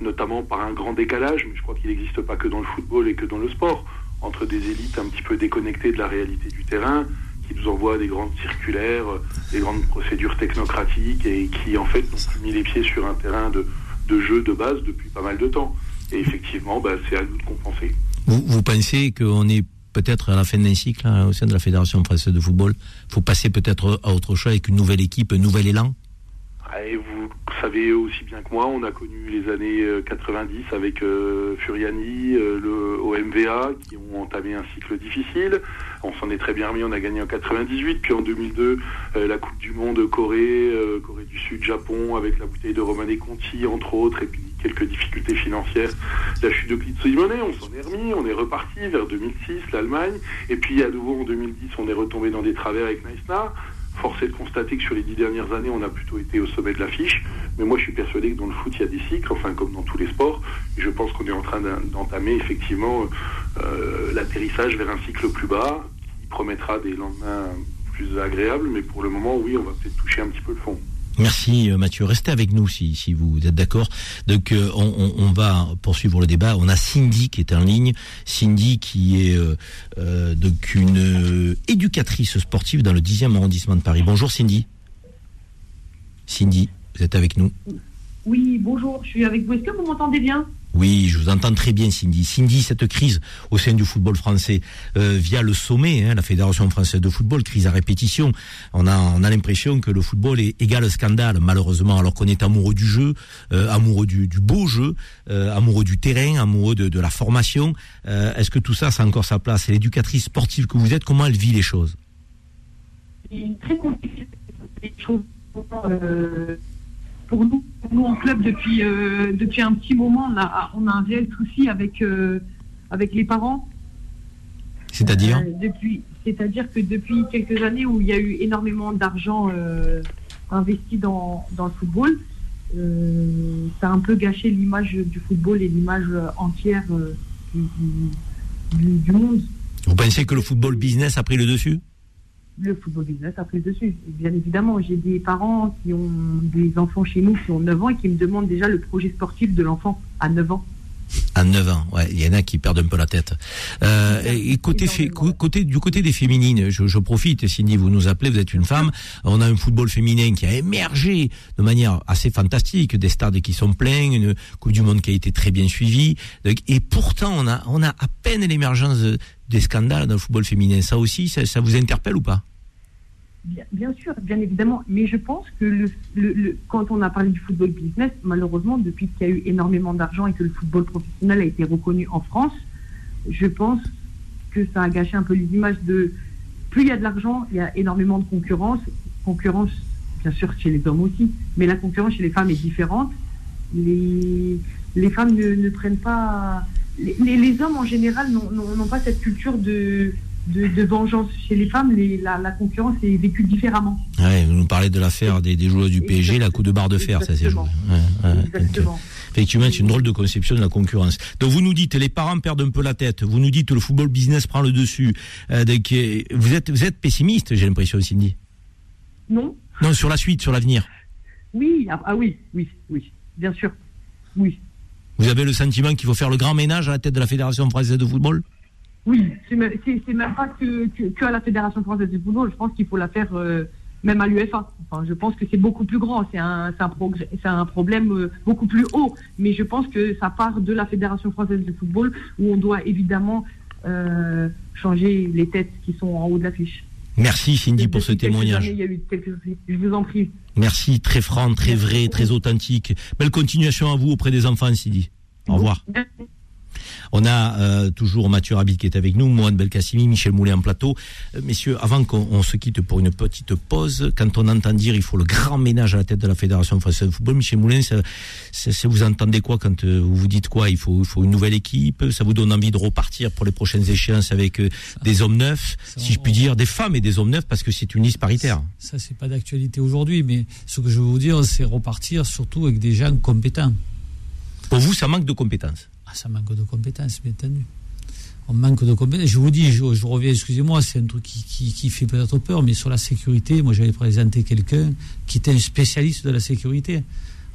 notamment par un grand décalage, mais je crois qu'il n'existe pas que dans le football et que dans le sport, entre des élites un petit peu déconnectées de la réalité du terrain, qui nous envoient des grandes circulaires, euh, des grandes procédures technocratiques et qui en fait plus mis les pieds sur un terrain de, de jeu de base depuis pas mal de temps. Et effectivement, bah, c'est à nous de compenser. Vous, vous pensez qu'on est peut-être à la fin d'un cycle hein, au sein de la Fédération française de football? Faut passer peut-être à autre chose avec une nouvelle équipe, un nouvel élan? Et vous savez aussi bien que moi, on a connu les années euh, 90 avec euh, Furiani, euh, le OMVA, qui ont entamé un cycle difficile. On s'en est très bien remis, on a gagné en 98, puis en 2002, euh, la Coupe du Monde Corée, euh, Corée du Sud, Japon, avec la bouteille de Romane Conti, entre autres, et puis quelques difficultés financières. La chute de Clitso Simonet, on s'en est remis, on est reparti vers 2006, l'Allemagne, et puis à nouveau en 2010, on est retombé dans des travers avec Meissner. Force est de constater que sur les dix dernières années, on a plutôt été au sommet de l'affiche. Mais moi, je suis persuadé que dans le foot, il y a des cycles, enfin, comme dans tous les sports. Et je pense qu'on est en train d'en- d'entamer, effectivement, euh, l'atterrissage vers un cycle plus bas, qui promettra des lendemains plus agréables. Mais pour le moment, oui, on va peut-être toucher un petit peu le fond. Merci euh, Mathieu. Restez avec nous si, vous êtes d'accord. Donc euh, on, va poursuivre le débat. On a Cindy qui est en ligne. Cindy qui est euh, donc une éducatrice sportive dans le 10e arrondissement de Paris. Bonjour Cindy. Cindy, vous êtes avec nous Oui, bonjour, je suis avec vous. Est-ce que vous m'entendez bien? Oui, je vous entends très bien, Cindy. Cindy, cette crise au sein du football français, euh, via le sommet, hein, la Fédération française de football, crise à répétition, on a, on a l'impression que le football est égal scandale, malheureusement, alors qu'on est amoureux du jeu, euh, amoureux du, du beau jeu, euh, amoureux du terrain, amoureux de, de la formation. Euh, Est-ce que tout ça, ça a encore sa place? Et l'éducatrice sportive que vous êtes, comment elle vit les choses? Très. Les choses, euh, pour nous, nous en club, depuis, euh, depuis un petit moment, on a, on a un réel souci avec, euh, avec les parents. C'est-à-dire Euh, depuis, c'est-à-dire que depuis quelques années où il y a eu énormément d'argent investi dans, dans le football, ça a un peu gâché l'image du football et l'image entière du- du monde. Vous pensez que le football business a pris le dessus? Le football business a pris le dessus. Et bien évidemment, j'ai des parents qui ont des enfants chez nous qui ont 9 ans et qui me demandent déjà le projet sportif de l'enfant à 9 ans. À 9 ans, ouais, il y en a qui perdent un peu la tête. Euh, et côté, du côté des féminines, je, je profite, Cindy, vous nous appelez, vous êtes une femme, on a un football féminin qui a émergé de manière assez fantastique, des stades qui sont pleins, une Coupe du Monde qui a été très bien suivie, et pourtant on a, on a à peine l'émergence de- des scandales dans le football féminin. Ça aussi, ça, ça vous interpelle ou pas? Bien, sûr, bien évidemment. Mais je pense que le, le- quand on a parlé du football business, malheureusement, depuis qu'il y a eu énormément d'argent et que le football professionnel a été reconnu en France, je pense que ça a gâché un peu les images de... Plus il y a de l'argent, il y a énormément de concurrence. Concurrence, bien sûr, chez les hommes aussi. Mais la concurrence chez les femmes est différente. Les, les femmes ne, ne prennent pas... Les, les- les hommes, en général, n'ont pas cette culture de, de, de vengeance. Chez les femmes, les- la, la concurrence est vécue différemment. Ouais, vous nous parlez de l'affaire des, des joueurs du PSG, la coup de barre de fer, ça s'est joué. Ouais, ouais. Donc, euh, effectivement, c'est une drôle de conception de la concurrence. Donc vous nous dites, les parents perdent un peu la tête. Vous nous dites, le football business prend le dessus. Euh, donc, euh, vous êtes, vous êtes pessimiste, j'ai l'impression, Cindy. Non Non, sur la suite, sur l'avenir. Oui, ah, ah oui, oui, oui, bien sûr. Oui, Vous avez le sentiment qu'il faut faire le grand ménage à la tête de la Fédération française de football? Oui. C'est même, pas que, que, que à la Fédération française de football. Je pense qu'il faut la faire euh, même à l'UFA. Enfin, je pense que c'est beaucoup plus grand. C'est un, un, progrès- un problème euh, beaucoup plus haut. Mais je pense que ça part de la Fédération française de football où on doit évidemment euh, changer les têtes qui sont en haut de l'affiche. Merci Cindy pour ce témoignage. années, il y a eu quelques... Je vous en prie. Merci, très franc, très vrai, très authentique. Belle continuation à vous auprès des enfants, Cindy. Au revoir. On a euh, toujours Mathieu Rabid qui est avec nous, Mohamed Belkacimi, Michel Moulet en plateau. Euh, messieurs, avant qu'on on se quitte pour une petite pause, quand on entend dire il faut le grand ménage à la tête de la Fédération française de football, Michel Moulin, ça, ça- ça vous entendez quoi quand euh, vous vous dites quoi? Il faut, il faut une nouvelle équipe Ça vous donne envie de repartir pour les prochaines échéances avec euh, des hommes neufs, si je puis dire, des femmes et des hommes neufs, parce que c'est une liste paritaire. Ça, c'est pas d'actualité aujourd'hui, mais ce que je veux vous dire, c'est repartir surtout avec des gens compétents. Pour vous, ça manque de compétences ça manque de compétences, bien entendu. On manque de compétences. Je vous dis, je, je reviens, excusez-moi, c'est un truc qui, qui, qui fait peut-être peur, mais sur la sécurité, moi j'avais présenté quelqu'un qui était un spécialiste de la sécurité.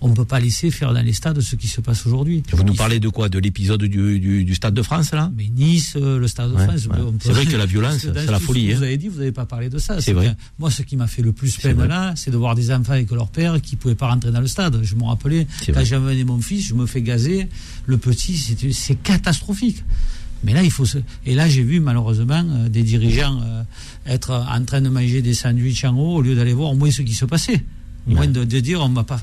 On ne peut pas laisser faire dans les stades ce qui se passe aujourd'hui. Vous nous parlez de quoi? De l'épisode du, du, du Stade de France, là? Mais Nice, euh, le Stade de Ouais, France. ouais. on peut- C'est vrai que la violence, (laughs) c'est la ce folie, que hein. Vous avez dit, vous n'avez pas parlé de ça. C'est vrai. Moi, ce qui m'a fait le plus peine vrai. là, c'est de voir des enfants avec leur père qui ne pouvaient pas rentrer dans le stade. Je me rappelais, quand j'amenais mon fils, je me fais gazer. Le petit, c'est catastrophique. Mais là, il faut se... Et là, j'ai vu malheureusement euh, des dirigeants euh, être en train de manger des sandwichs en haut au lieu d'aller voir au moins ce qui se passait. Au moins de, de dire, on m'a pas.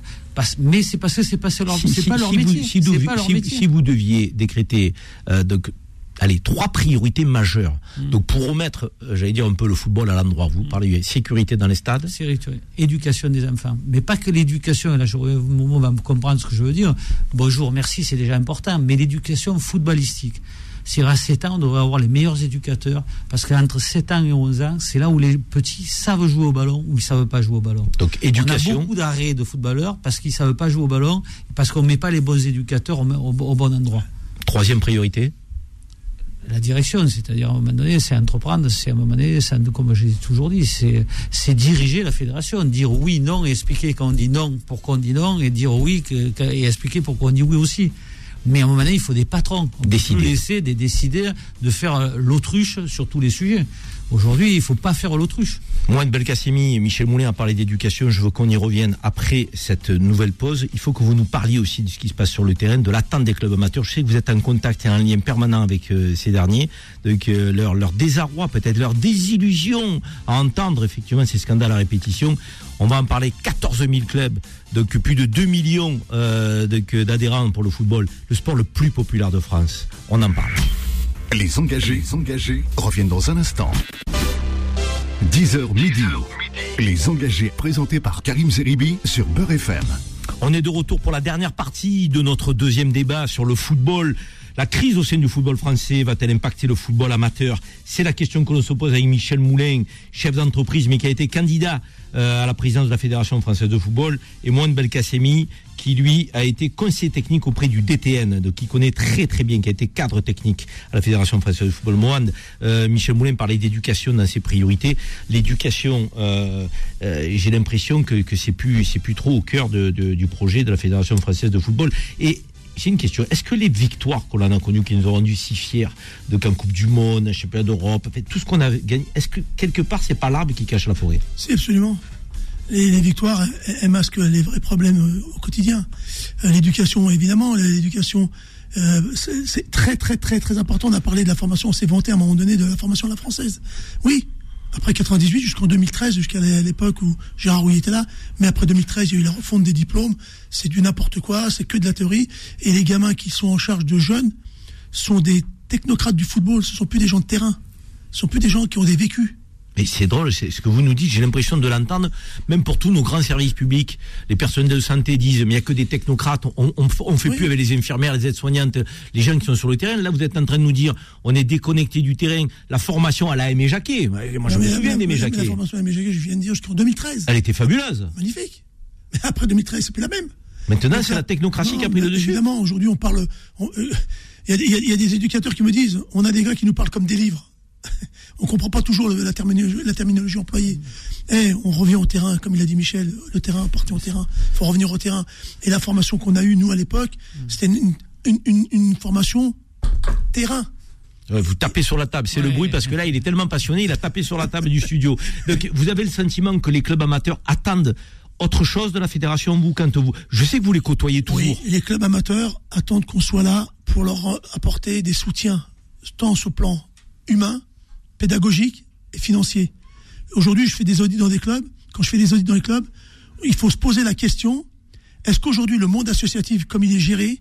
Mais c'est parce que c'est pas leur, Si- c'est si- pas leur si vous- métier. si vous, c'est pas leur si- métier. si vous deviez décréter euh, donc, allez, trois priorités majeures Mm. donc pour remettre, euh, j'allais dire un peu le football à l'endroit, vous parlez sécurité dans les stades, Sécurité, éducation des enfants. Mais pas que l'éducation, et là, je, Momo va comprendre ce que je veux dire. Bonjour, merci, c'est déjà important, mais l'éducation footballistique. C'est à 7 ans, on devrait avoir les meilleurs éducateurs, parce qu'entre 7 ans et 11 ans, c'est là où les petits savent jouer au ballon ou ils savent pas jouer au ballon. Donc On éducation. a beaucoup d'arrêts de footballeurs parce qu'ils savent pas jouer au ballon, parce qu'on met pas les bons éducateurs au, au- au bon endroit. Troisième priorité? La direction, c'est-à-dire à un moment donné, c'est entreprendre, c'est à un moment donné, c'est, comme j'ai toujours dit, c'est, diriger la fédération, dire oui, non, et expliquer quand on dit non, pourquoi on dit non, et dire oui, que- et expliquer pourquoi on dit oui aussi. Mais à un moment donné, il faut des patrons. On peut laisser des décideurs de faire euh, l'autruche sur tous les sujets. Aujourd'hui, il ne faut pas faire l'autruche. Moi, Belkacemi, Michel Moulin a parlé d'éducation. Je veux qu'on y revienne après cette nouvelle pause. Il faut que vous nous parliez aussi de ce qui se passe sur le terrain, de l'attente des clubs amateurs. Je sais que vous êtes en contact et en lien permanent avec euh, ces derniers. Donc, euh, leur, désarroi, peut-être leur désillusion à entendre effectivement ces scandales à répétition. On va en parler. 14 000 clubs, donc plus de 2 millions euh, d'adhérents pour le football, le sport le plus populaire de France. On en parle. Les engagés, engagés reviennent dans un instant. 10h midi. Les engagés présentés par Karim Zeribi sur Beurre FM. On est de retour pour la dernière partie de notre deuxième débat sur le football La crise au sein du football français va-t-elle impacter le football amateur? C'est la question que l'on se pose avec Michel Moulin, chef d'entreprise, mais qui a été candidat à la présidence de la Fédération française de football, et Moine Belkacemi, qui lui a été conseiller technique auprès du DTN, donc qui connaît très très bien, qui a été cadre technique à la Fédération française de football. Moine, euh, Michel Moulin parlait d'éducation dans ses priorités. L'éducation, euh, euh, j'ai l'impression que, que c'est plus plus trop au cœur du projet de la Fédération française de football. Et j'ai une question. Est-ce que les victoires qu'on a connues, qui nous ont rendus si fiers, de qu'en Coupe du Monde, un championnat d'Europe, tout ce qu'on a gagné, est-ce que quelque part c'est pas l'arbre qui cache la forêt? Si, absolument. Les, victoires, elles, masquent les vrais problèmes euh, au quotidien. Euh, l'éducation, évidemment, l'éducation, euh, c'est c'est très, très, très, très important. On a parlé de la formation, on s'est vanté à un moment donné de la formation à la française. Oui, après 98 jusqu'en 2013, jusqu'à l'époque où Gérard Rouillet était là. Mais après 2013, il y a eu la refonte des diplômes. C'est du n'importe quoi, c'est que de la théorie. Et les gamins qui sont en charge de jeunes sont des technocrates du football. Ce sont plus des gens de terrain. Ce sont plus des gens qui ont des vécus. Mais c'est drôle, c'est ce que vous nous dites, j'ai l'impression de l'entendre, même pour tous nos grands services publics. Les personnels de santé disent, mais il n'y a que des technocrates, on on fait plus avec les infirmières, les aides-soignantes, les gens qui sont sur le terrain. Là, vous êtes en train de nous dire, on est déconnecté du terrain. La formation à la Aimé Jacquet, moi je me mais- souviens d'Aimé mais Jacquet. La formation à Aimé Jacquet, je viens de dire jusqu'en 2013. Elle était fabuleuse. Magnifique. Mais après 2013, c'est plus la même. Maintenant, c'est la technocratie non, qui a pris le dessus. Évidemment, aujourd'hui, on parle. euh, y, y il y a des éducateurs qui me disent on a des gars qui nous parlent comme des livres. On comprend pas toujours le- la, terminologie, la terminologie employée. Eh, on revient au terrain, comme il a dit Michel, le terrain, partez au terrain. Il faut revenir au terrain. Et la formation qu'on a eue, nous, à l'époque, c'était une, une- une- une formation terrain. Vous tapez sur la table, c'est le bruit parce que là, il est tellement passionné, il a tapé sur la table du studio. Donc, vous avez le sentiment que les clubs amateurs attendent autre chose de la fédération, vous, quand vous. Je sais que vous les côtoyez toujours. Oui, les clubs amateurs attendent qu'on soit là pour leur apporter des soutiens, tant sur le plan humain, pédagogique et financier. Aujourd'hui, je fais des audits dans des clubs. Quand je fais des audits dans les clubs, il faut se poser la question est-ce qu'aujourd'hui, le monde associatif, comme il est géré,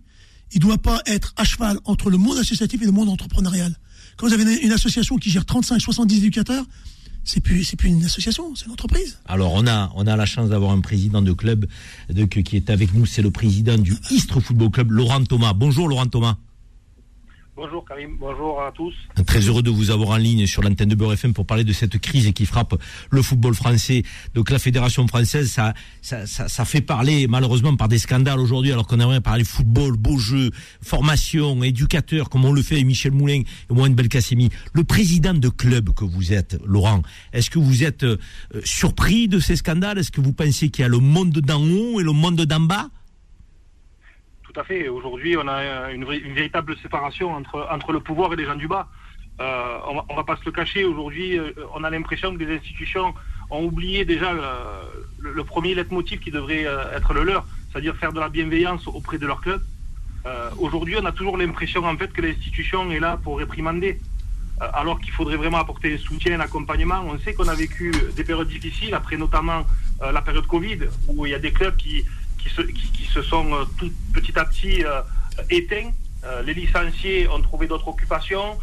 il ne doit pas être à cheval entre le monde associatif et le monde entrepreneurial? Quand vous avez une, association qui gère 35, 70 éducateurs, c'est plus, c'est plus une association, c'est une entreprise. Alors, on a, on a la chance d'avoir un président de club qui est avec nous, c'est le président du Istres Football Club, Laurent Thomas. Bonjour, Laurent Thomas. Bonjour Karim, bonjour à tous. Très heureux de vous avoir en ligne sur l'antenne de Beurre FM pour parler de cette crise qui frappe le football français. Donc la fédération française, ça, fait parler malheureusement par des scandales aujourd'hui, alors qu'on aimerait parler football, beau jeu, formation, éducateur, comme on le fait avec Michel Moulin et Mohamed Belkacemi. Le président de club que vous êtes, Laurent, est-ce que vous êtes euh, surpris de ces scandales? Est-ce que vous pensez qu'il y a le monde d'en haut et le monde d'en bas? Tout à fait. Aujourd'hui, on a une, véritable séparation entre, entre le pouvoir et les gens du bas. Euh, on, on va pas se le cacher. Aujourd'hui, euh, on a l'impression que les institutions ont oublié déjà le, le- le premier leitmotiv qui devrait euh, être le leur, c'est-à-dire faire de la bienveillance auprès de leur club. Euh, Aujourd'hui, on a toujours l'impression en fait que l'institution est là pour réprimander, euh, alors qu'il faudrait vraiment apporter soutien, l'accompagnement. On sait qu'on a vécu des périodes difficiles, après notamment euh, la période Covid, où il y a des clubs qui, qui, se, qui, se sont euh, tout petit à petit euh, éteints. Euh, les licenciés ont trouvé d'autres occupations.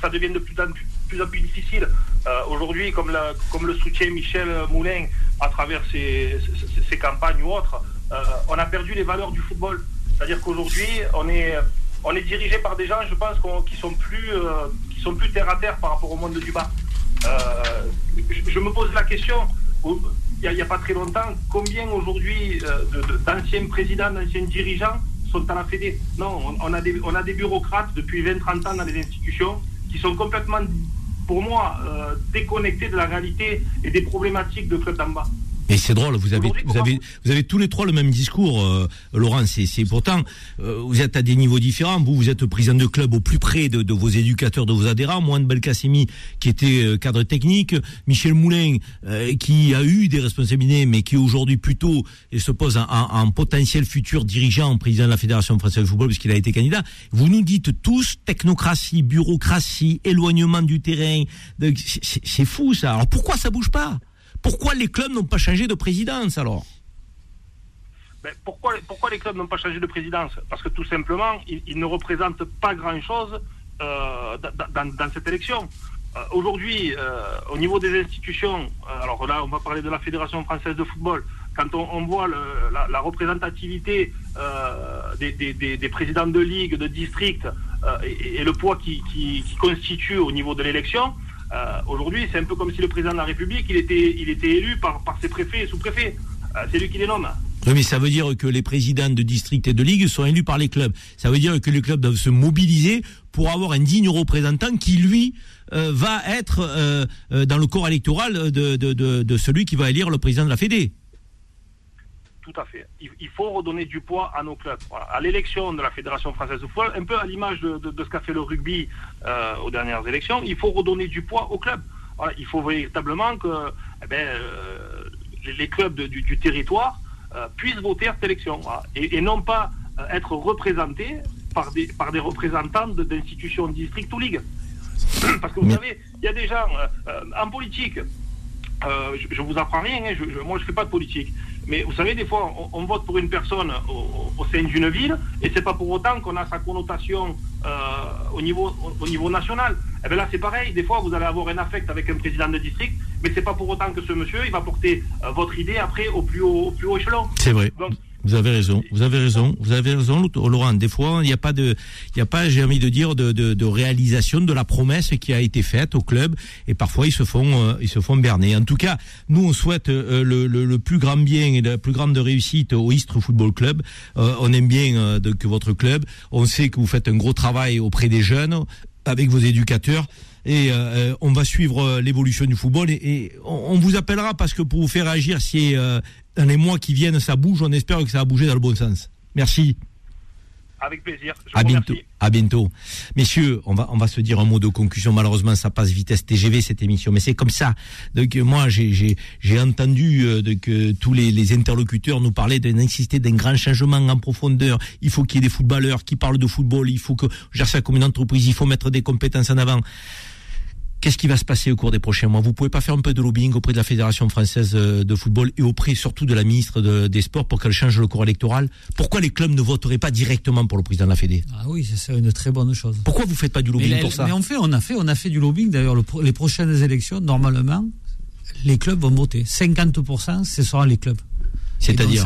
Ça devient de plus en plus, difficile. Aujourd'hui, comme, le soutient Michel Moulin à travers ses, campagnes ou autres, on a perdu les valeurs du football. C'est-à-dire qu'aujourd'hui, on est, on est dirigé par des gens, je pense, qui sont plus, sont plus terre à terre par rapport au monde du bas. Je, me pose la question, il n'y a, pas très longtemps, combien aujourd'hui euh, d'anciens présidents, d'anciens dirigeants sont à la Fédé? Non, on, on a des, on a des bureaucrates depuis 20-30 ans dans les institutions qui sont complètement, pour moi, euh, déconnectés de la réalité et des problématiques de club d'en bas. Et c'est drôle, vous avez, vous avez, vous avez tous les trois le même discours, euh, Laurent. C'est, c'est pourtant, euh, vous êtes à des niveaux différents. Vous, vous êtes président de club au plus près de, de vos éducateurs, de vos adhérents. Moi, Belkacemi, qui était euh, cadre technique, Michel Moulin, euh, qui a eu des responsabilités, mais qui aujourd'hui plutôt se pose en, en- en potentiel futur dirigeant, président de la Fédération française de football, puisqu'il a été candidat. Vous nous dites tous technocratie, bureaucratie, éloignement du terrain. C'est fou ça. Alors pourquoi ça bouge pas? Pourquoi les clubs n'ont pas changé de présidence alors Ben, pourquoi, pourquoi les clubs n'ont pas changé de présidence? Parce que tout simplement, ils, ne représentent pas grand-chose euh, dans, cette élection. Euh, Aujourd'hui, euh, au niveau des institutions, alors là, on va parler de la Fédération française de football, quand on, voit la, représentativité des, présidents de ligue, de district et, et le poids qui, qui- qui constitue au niveau de l'élection, euh, aujourd'hui, c'est un peu comme si le président de la République, il était, élu par, ses préfets et sous-préfets. Euh, c'est lui qui les nomme. Oui, mais ça veut dire que les présidents de district et de ligue sont élus par les clubs. Ça veut dire que les clubs doivent se mobiliser pour avoir un digne représentant qui, lui, euh, va être dans le corps électoral de, de celui qui va élire le président de la Fédé. Tout à fait. Il, il faut redonner du poids à nos clubs. Voilà. À l'élection de la Fédération française de football, un peu à l'image de, de- de ce qu'a fait le rugby euh, aux dernières élections, il faut redonner du poids aux clubs. Voilà. Il faut véritablement que eh ben, euh, les, les clubs de- du, du territoire euh, puissent voter à cette élection. Voilà. Et, et non pas être représentés par des, par des représentants de- d'institutions district ou ligue. (clears throat) Parce que vous savez, il y a des gens en politique, euh, je, je vous apprends rien, hein, je, je- moi je fais pas de politique. Mais vous savez, des fois, on, on vote pour une personne au, au sein d'une ville, et c'est pas pour autant qu'on a sa connotation euh, au, niveau, au, au niveau national. Et bien là, c'est pareil. Des fois, vous allez avoir un affect avec un président de district, mais c'est pas pour autant que ce monsieur, il va porter euh, votre idée après au plus haut, au plus haut échelon. C'est vrai. Donc, Vous avez raison, vous avez raison, vous avez raison, Laurent. Des fois, il n'y a pas de, il n'y a pas, j'ai envie de dire, de, de, de réalisation de la promesse qui a été faite au club, et parfois ils se font, euh, ils se font berner. En tout cas, nous on souhaite euh, le, le, le plus grand bien et la plus grande réussite au Istres Football Club. Euh, on aime bien euh, de, que votre club. On sait que vous faites un gros travail auprès des jeunes, avec vos éducateurs. Et euh, on va suivre euh, l'évolution du football et, et on, on vous appellera parce que pour vous faire agir, si euh, dans les mois qui viennent ça bouge, on espère que ça va bouger dans le bon sens. Merci. avec plaisir. Je À vous bientôt. À bientôt. Messieurs, on va, on va se dire un mot de conclusion. Malheureusement, ça passe vitesse TGV, cette émission. Mais c'est comme ça. Donc, euh, moi, j'ai, j'ai, j'ai entendu euh, de que tous les, les interlocuteurs nous parlaient d'insister d'un grand changement en profondeur. Il faut qu'il y ait des footballeurs qui parlent de football. Il faut que, je gère ça comme une entreprise. Il faut mettre des compétences en avant. Qu'est-ce qui va se passer au cours des prochains mois? Vous pouvez pas faire un peu de lobbying auprès de la Fédération française euh, de football et auprès surtout de la ministre de- des Sports pour qu'elle change le corps électoral? Pourquoi les clubs ne voteraient pas directement pour le président de la Fédé? Ah oui, serait une très bonne chose. Pourquoi vous faites pas du lobbying mais, pour ça? mais on fait, on a fait, on a fait du lobbying. D'ailleurs, le les prochaines élections, normalement, les clubs vont voter. 50%, ce seront les clubs. C'est-à-dire.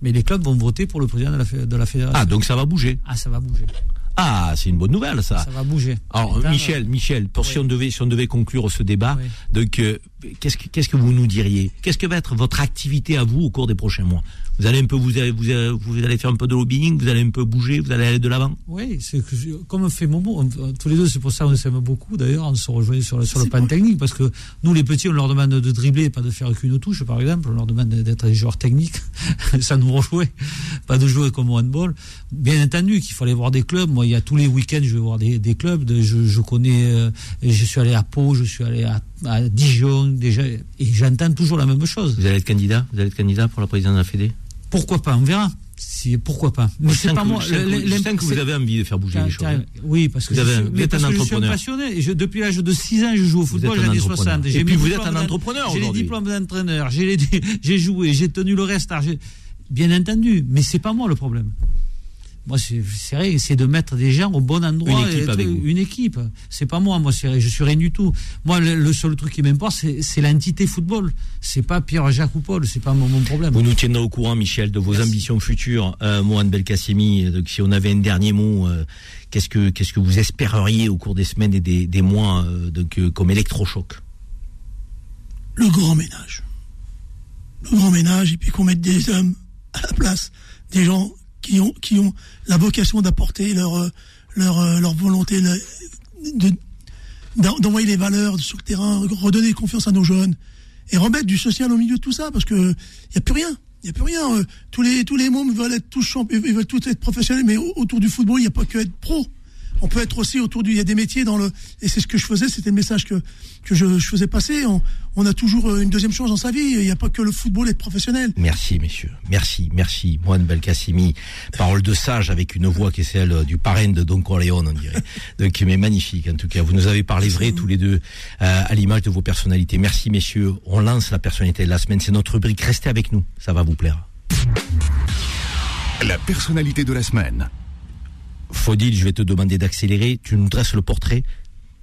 Mais les clubs vont voter pour le président de la, de la fédération. Ah, donc ça va bouger. Ah, ça va bouger. Ah, c'est une bonne nouvelle, ça. Ça va bouger. Alors, Michel, Michel, pour si on devait, si on devait conclure ce débat, Oui. donc, euh, qu'est-ce que, qu'est-ce que vous nous diriez? Qu'est-ce que va être votre activité à vous au cours des prochains mois? Vous allez un peu, vous allez, vous allez, vous allez faire un peu de lobbying, vous allez un peu bouger, vous allez aller de l'avant? Oui, c'est comme fait Momo, on- tous les deux, c'est pour ça qu'on s'aime beaucoup. D'ailleurs, on se rejoint sur le, sur le plan technique, parce que nous, les petits, on leur demande de dribbler, pas de faire qu'une touche, par exemple. On leur demande d'être des joueurs techniques, (laughs) ça nous rejouer, pas de jouer comme au handball. Bien entendu qu'il faut aller voir des clubs. Moi, il y a tous les week-ends, je vais voir des, des clubs. De, je, je connais, euh, je suis allé à Pau, je suis allé à, à Dijon, déjà, et j'entends toujours la même chose. Vous allez être candidat Vous allez être candidat pour la présidence de la Fédé? Pourquoi pas On verra. Si, pourquoi pas Mais Je c'est pas que- moi. je sens que- je vous avez envie de faire bouger les choses. hein. Oui, parce que, Vous je, avez- suis- vous mais êtes un que je suis un entrepreneur. passionné. Je- depuis l'âge de 6 ans, je joue au football, j'en ai entrepreneur. 60. Et puis vous êtes un entrepreneur J'ai les diplômes d'entraîneur, (laughs) j'ai joué, j'ai tenu le reste. Bien entendu, mais c'est pas moi le problème. Moi, c'est c'est vrai, c'est de mettre des gens au bon endroit. Une équipe avec. Une équipe. C'est pas moi, moi, c'est- je suis rien du tout. Moi, le, le seul truc qui m'importe, c'est c'est l'entité football. C'est pas Pierre-Jacques ou Paul, c'est pas mon, mon problème. Vous nous tiendrez au courant, Michel, de vos ambitions futures. Euh, Mohamed Belkacemi, donc si on avait un dernier mot, euh, qu'est-ce que qu'est-ce que vous espéreriez au cours des semaines et des, des mois euh, donc, euh, comme électrochoc? Le grand ménage. Le grand ménage, et puis qu'on mette des hommes à la place, des gens qui ont, la vocation d'apporter leur, euh, euh, volonté, d'envoyer les valeurs sur le terrain, redonner confiance à nos jeunes, et remettre du social au milieu de tout ça, parce que il n'y a plus rien. Il n'y a plus rien. euh, Tous les, tous les mômes veulent être tous champions, ils veulent tous être professionnels, mais au- autour du football, il n'y a pas que être pro. On peut être aussi autour du. Il y a des métiers dans le. Et c'est ce que je faisais, c'était le message que, que je, je faisais passer. On, on a toujours euh, une deuxième chance dans sa vie. Il n'y a pas que le football être professionnel. Merci, messieurs. Merci, merci. Mohamed Belkacemi, parole de sage avec une voix qui est celle du parrain de Don Corleone, on dirait. (laughs) Donc, mais magnifique, en tout cas. Vous nous avez parlé vrai, tous les deux, euh, à l'image de vos personnalités. Merci, messieurs. On lance la personnalité de la semaine. C'est notre rubrique. Restez avec nous. Ça va vous plaire. La personnalité de la semaine. Faudil, je vais te demander d'accélérer. Tu nous dresses le portrait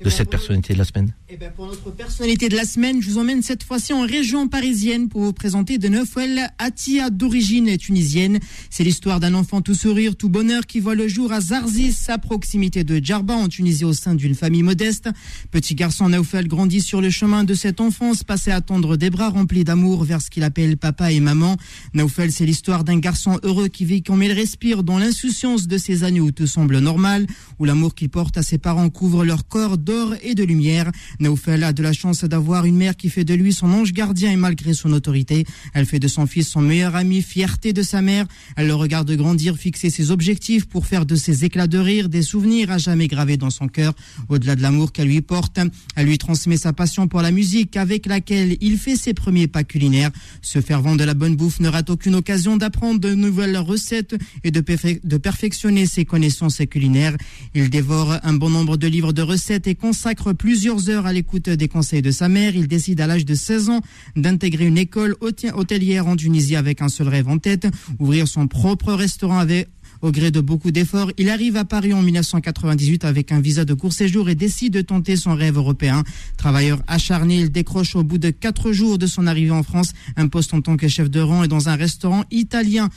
de cette personnalité de la semaine. Eh ben, pour notre personnalité de la semaine, je vous emmène cette fois-ci en région parisienne pour vous présenter de Neufel Atia d'origine tunisienne. C'est l'histoire d'un enfant tout sourire, tout bonheur qui voit le jour à Zarzis, à proximité de Djerba en Tunisie au sein d'une famille modeste. Petit garçon Neufel grandit sur le chemin de cette enfance, passé à tendre des bras remplis d'amour vers ce qu'il appelle papa et maman. Neufel, c'est l'histoire d'un garçon heureux qui vit comme il respire dans l'insouciance de ces années où tout semble normal, où l'amour qu'il porte à ses parents couvre leur corps d'or et de lumière. Naoufel a de la chance d'avoir une mère qui fait de lui son ange gardien et malgré son autorité, elle fait de son fils son meilleur ami, fierté de sa mère. Elle le regarde grandir, fixer ses objectifs pour faire de ses éclats de rire des souvenirs à jamais gravés dans son cœur. Au-delà de l'amour qu'elle lui porte, elle lui transmet sa passion pour la musique avec laquelle il fait ses premiers pas culinaires. Ce fervent de la bonne bouffe ne rate aucune occasion d'apprendre de nouvelles recettes et de, perfectionner ses connaissances culinaires. Il dévore un bon nombre de livres de recettes et consacre plusieurs heures à l'écoute des conseils de sa mère. Il décide à l'âge de 16 ans d'intégrer une école hôtelière en Tunisie avec un seul rêve en tête, ouvrir son propre restaurant avec au gré de beaucoup d'efforts, il arrive à Paris en 1998 avec un visa de court séjour et décide de tenter son rêve européen. Travailleur acharné, il décroche au bout de quatre jours de son arrivée en France un poste en tant que chef de rang et dans un restaurant italien.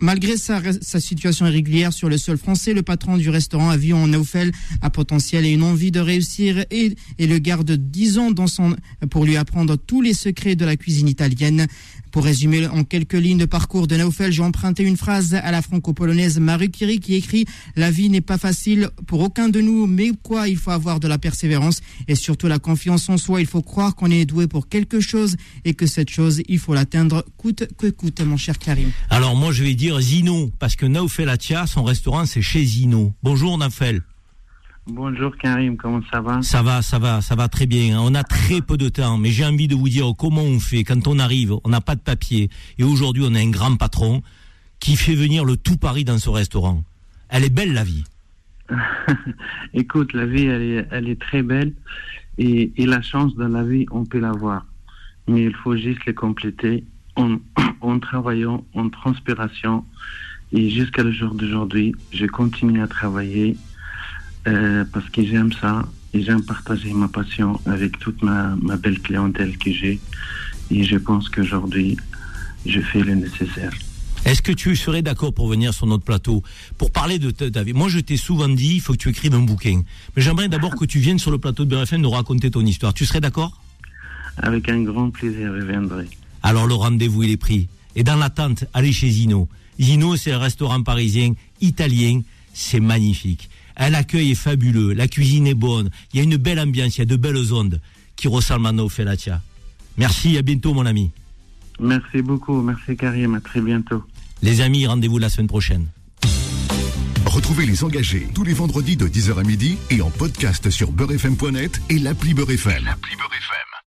Malgré sa, situation irrégulière sur le sol français, le patron du restaurant a vu en Neufel un potentiel et une envie de réussir et, et le garde 10 ans dans son, pour lui apprendre tous les secrets de la cuisine italienne. Pour résumer en quelques lignes de parcours de Naufel, j'ai emprunté une phrase à la franco-polonaise Marie Curie qui écrit La vie n'est pas facile pour aucun de nous, mais quoi Il faut avoir de la persévérance et surtout la confiance en soi. Il faut croire qu'on est doué pour quelque chose et que cette chose, il faut l'atteindre coûte que coûte, mon cher Karim. Alors moi, je vais dire Zino, parce que Naufel Atia, son restaurant, c'est chez Zino. Bonjour Naufel. Bonjour Karim, comment ça va? Ça va, ça va, ça va très bien. On a très peu de temps, mais j'ai envie de vous dire comment on fait quand on arrive, on n'a pas de papier, et aujourd'hui on a un grand patron qui fait venir le tout Paris dans ce restaurant. Elle est belle la vie. (laughs) Écoute, la vie, elle est, elle est très belle, et, la chance dans la vie, on peut l'avoir. Mais il faut juste les compléter en, (coughs) en travaillant, en transpiration. Et jusqu'à le jour d'aujourd'hui, je continue à travailler euh, parce que j'aime ça et j'aime partager ma passion avec toute ma, ma belle clientèle que j'ai. Et je pense qu'aujourd'hui, je fais le nécessaire. Est-ce que tu serais d'accord pour venir sur notre plateau pour parler de ta, vie? Moi, je t'ai souvent dit, il faut que tu écrives un bouquin. Mais j'aimerais d'abord que tu viennes sur le plateau de BRFM nous raconter ton histoire. Tu serais d'accord? Avec un grand plaisir, je viendrai. Alors, le rendez-vous, il est pris. Et dans l'attente, allez chez Zino. Zino, c'est un restaurant parisien, italien. C'est magnifique. L'accueil est fabuleux, la cuisine est bonne, il y a une belle ambiance, il y a de belles ondes qui ressemblent à nos Felatia. Merci, à bientôt mon ami. Merci beaucoup, merci Karim, à très bientôt. Les amis, rendez-vous la semaine prochaine. Retrouvez les engagés tous les vendredis de 10h à midi et en podcast sur beurrefm.net et l'appli Beurrefm. L'appli Beurrefm.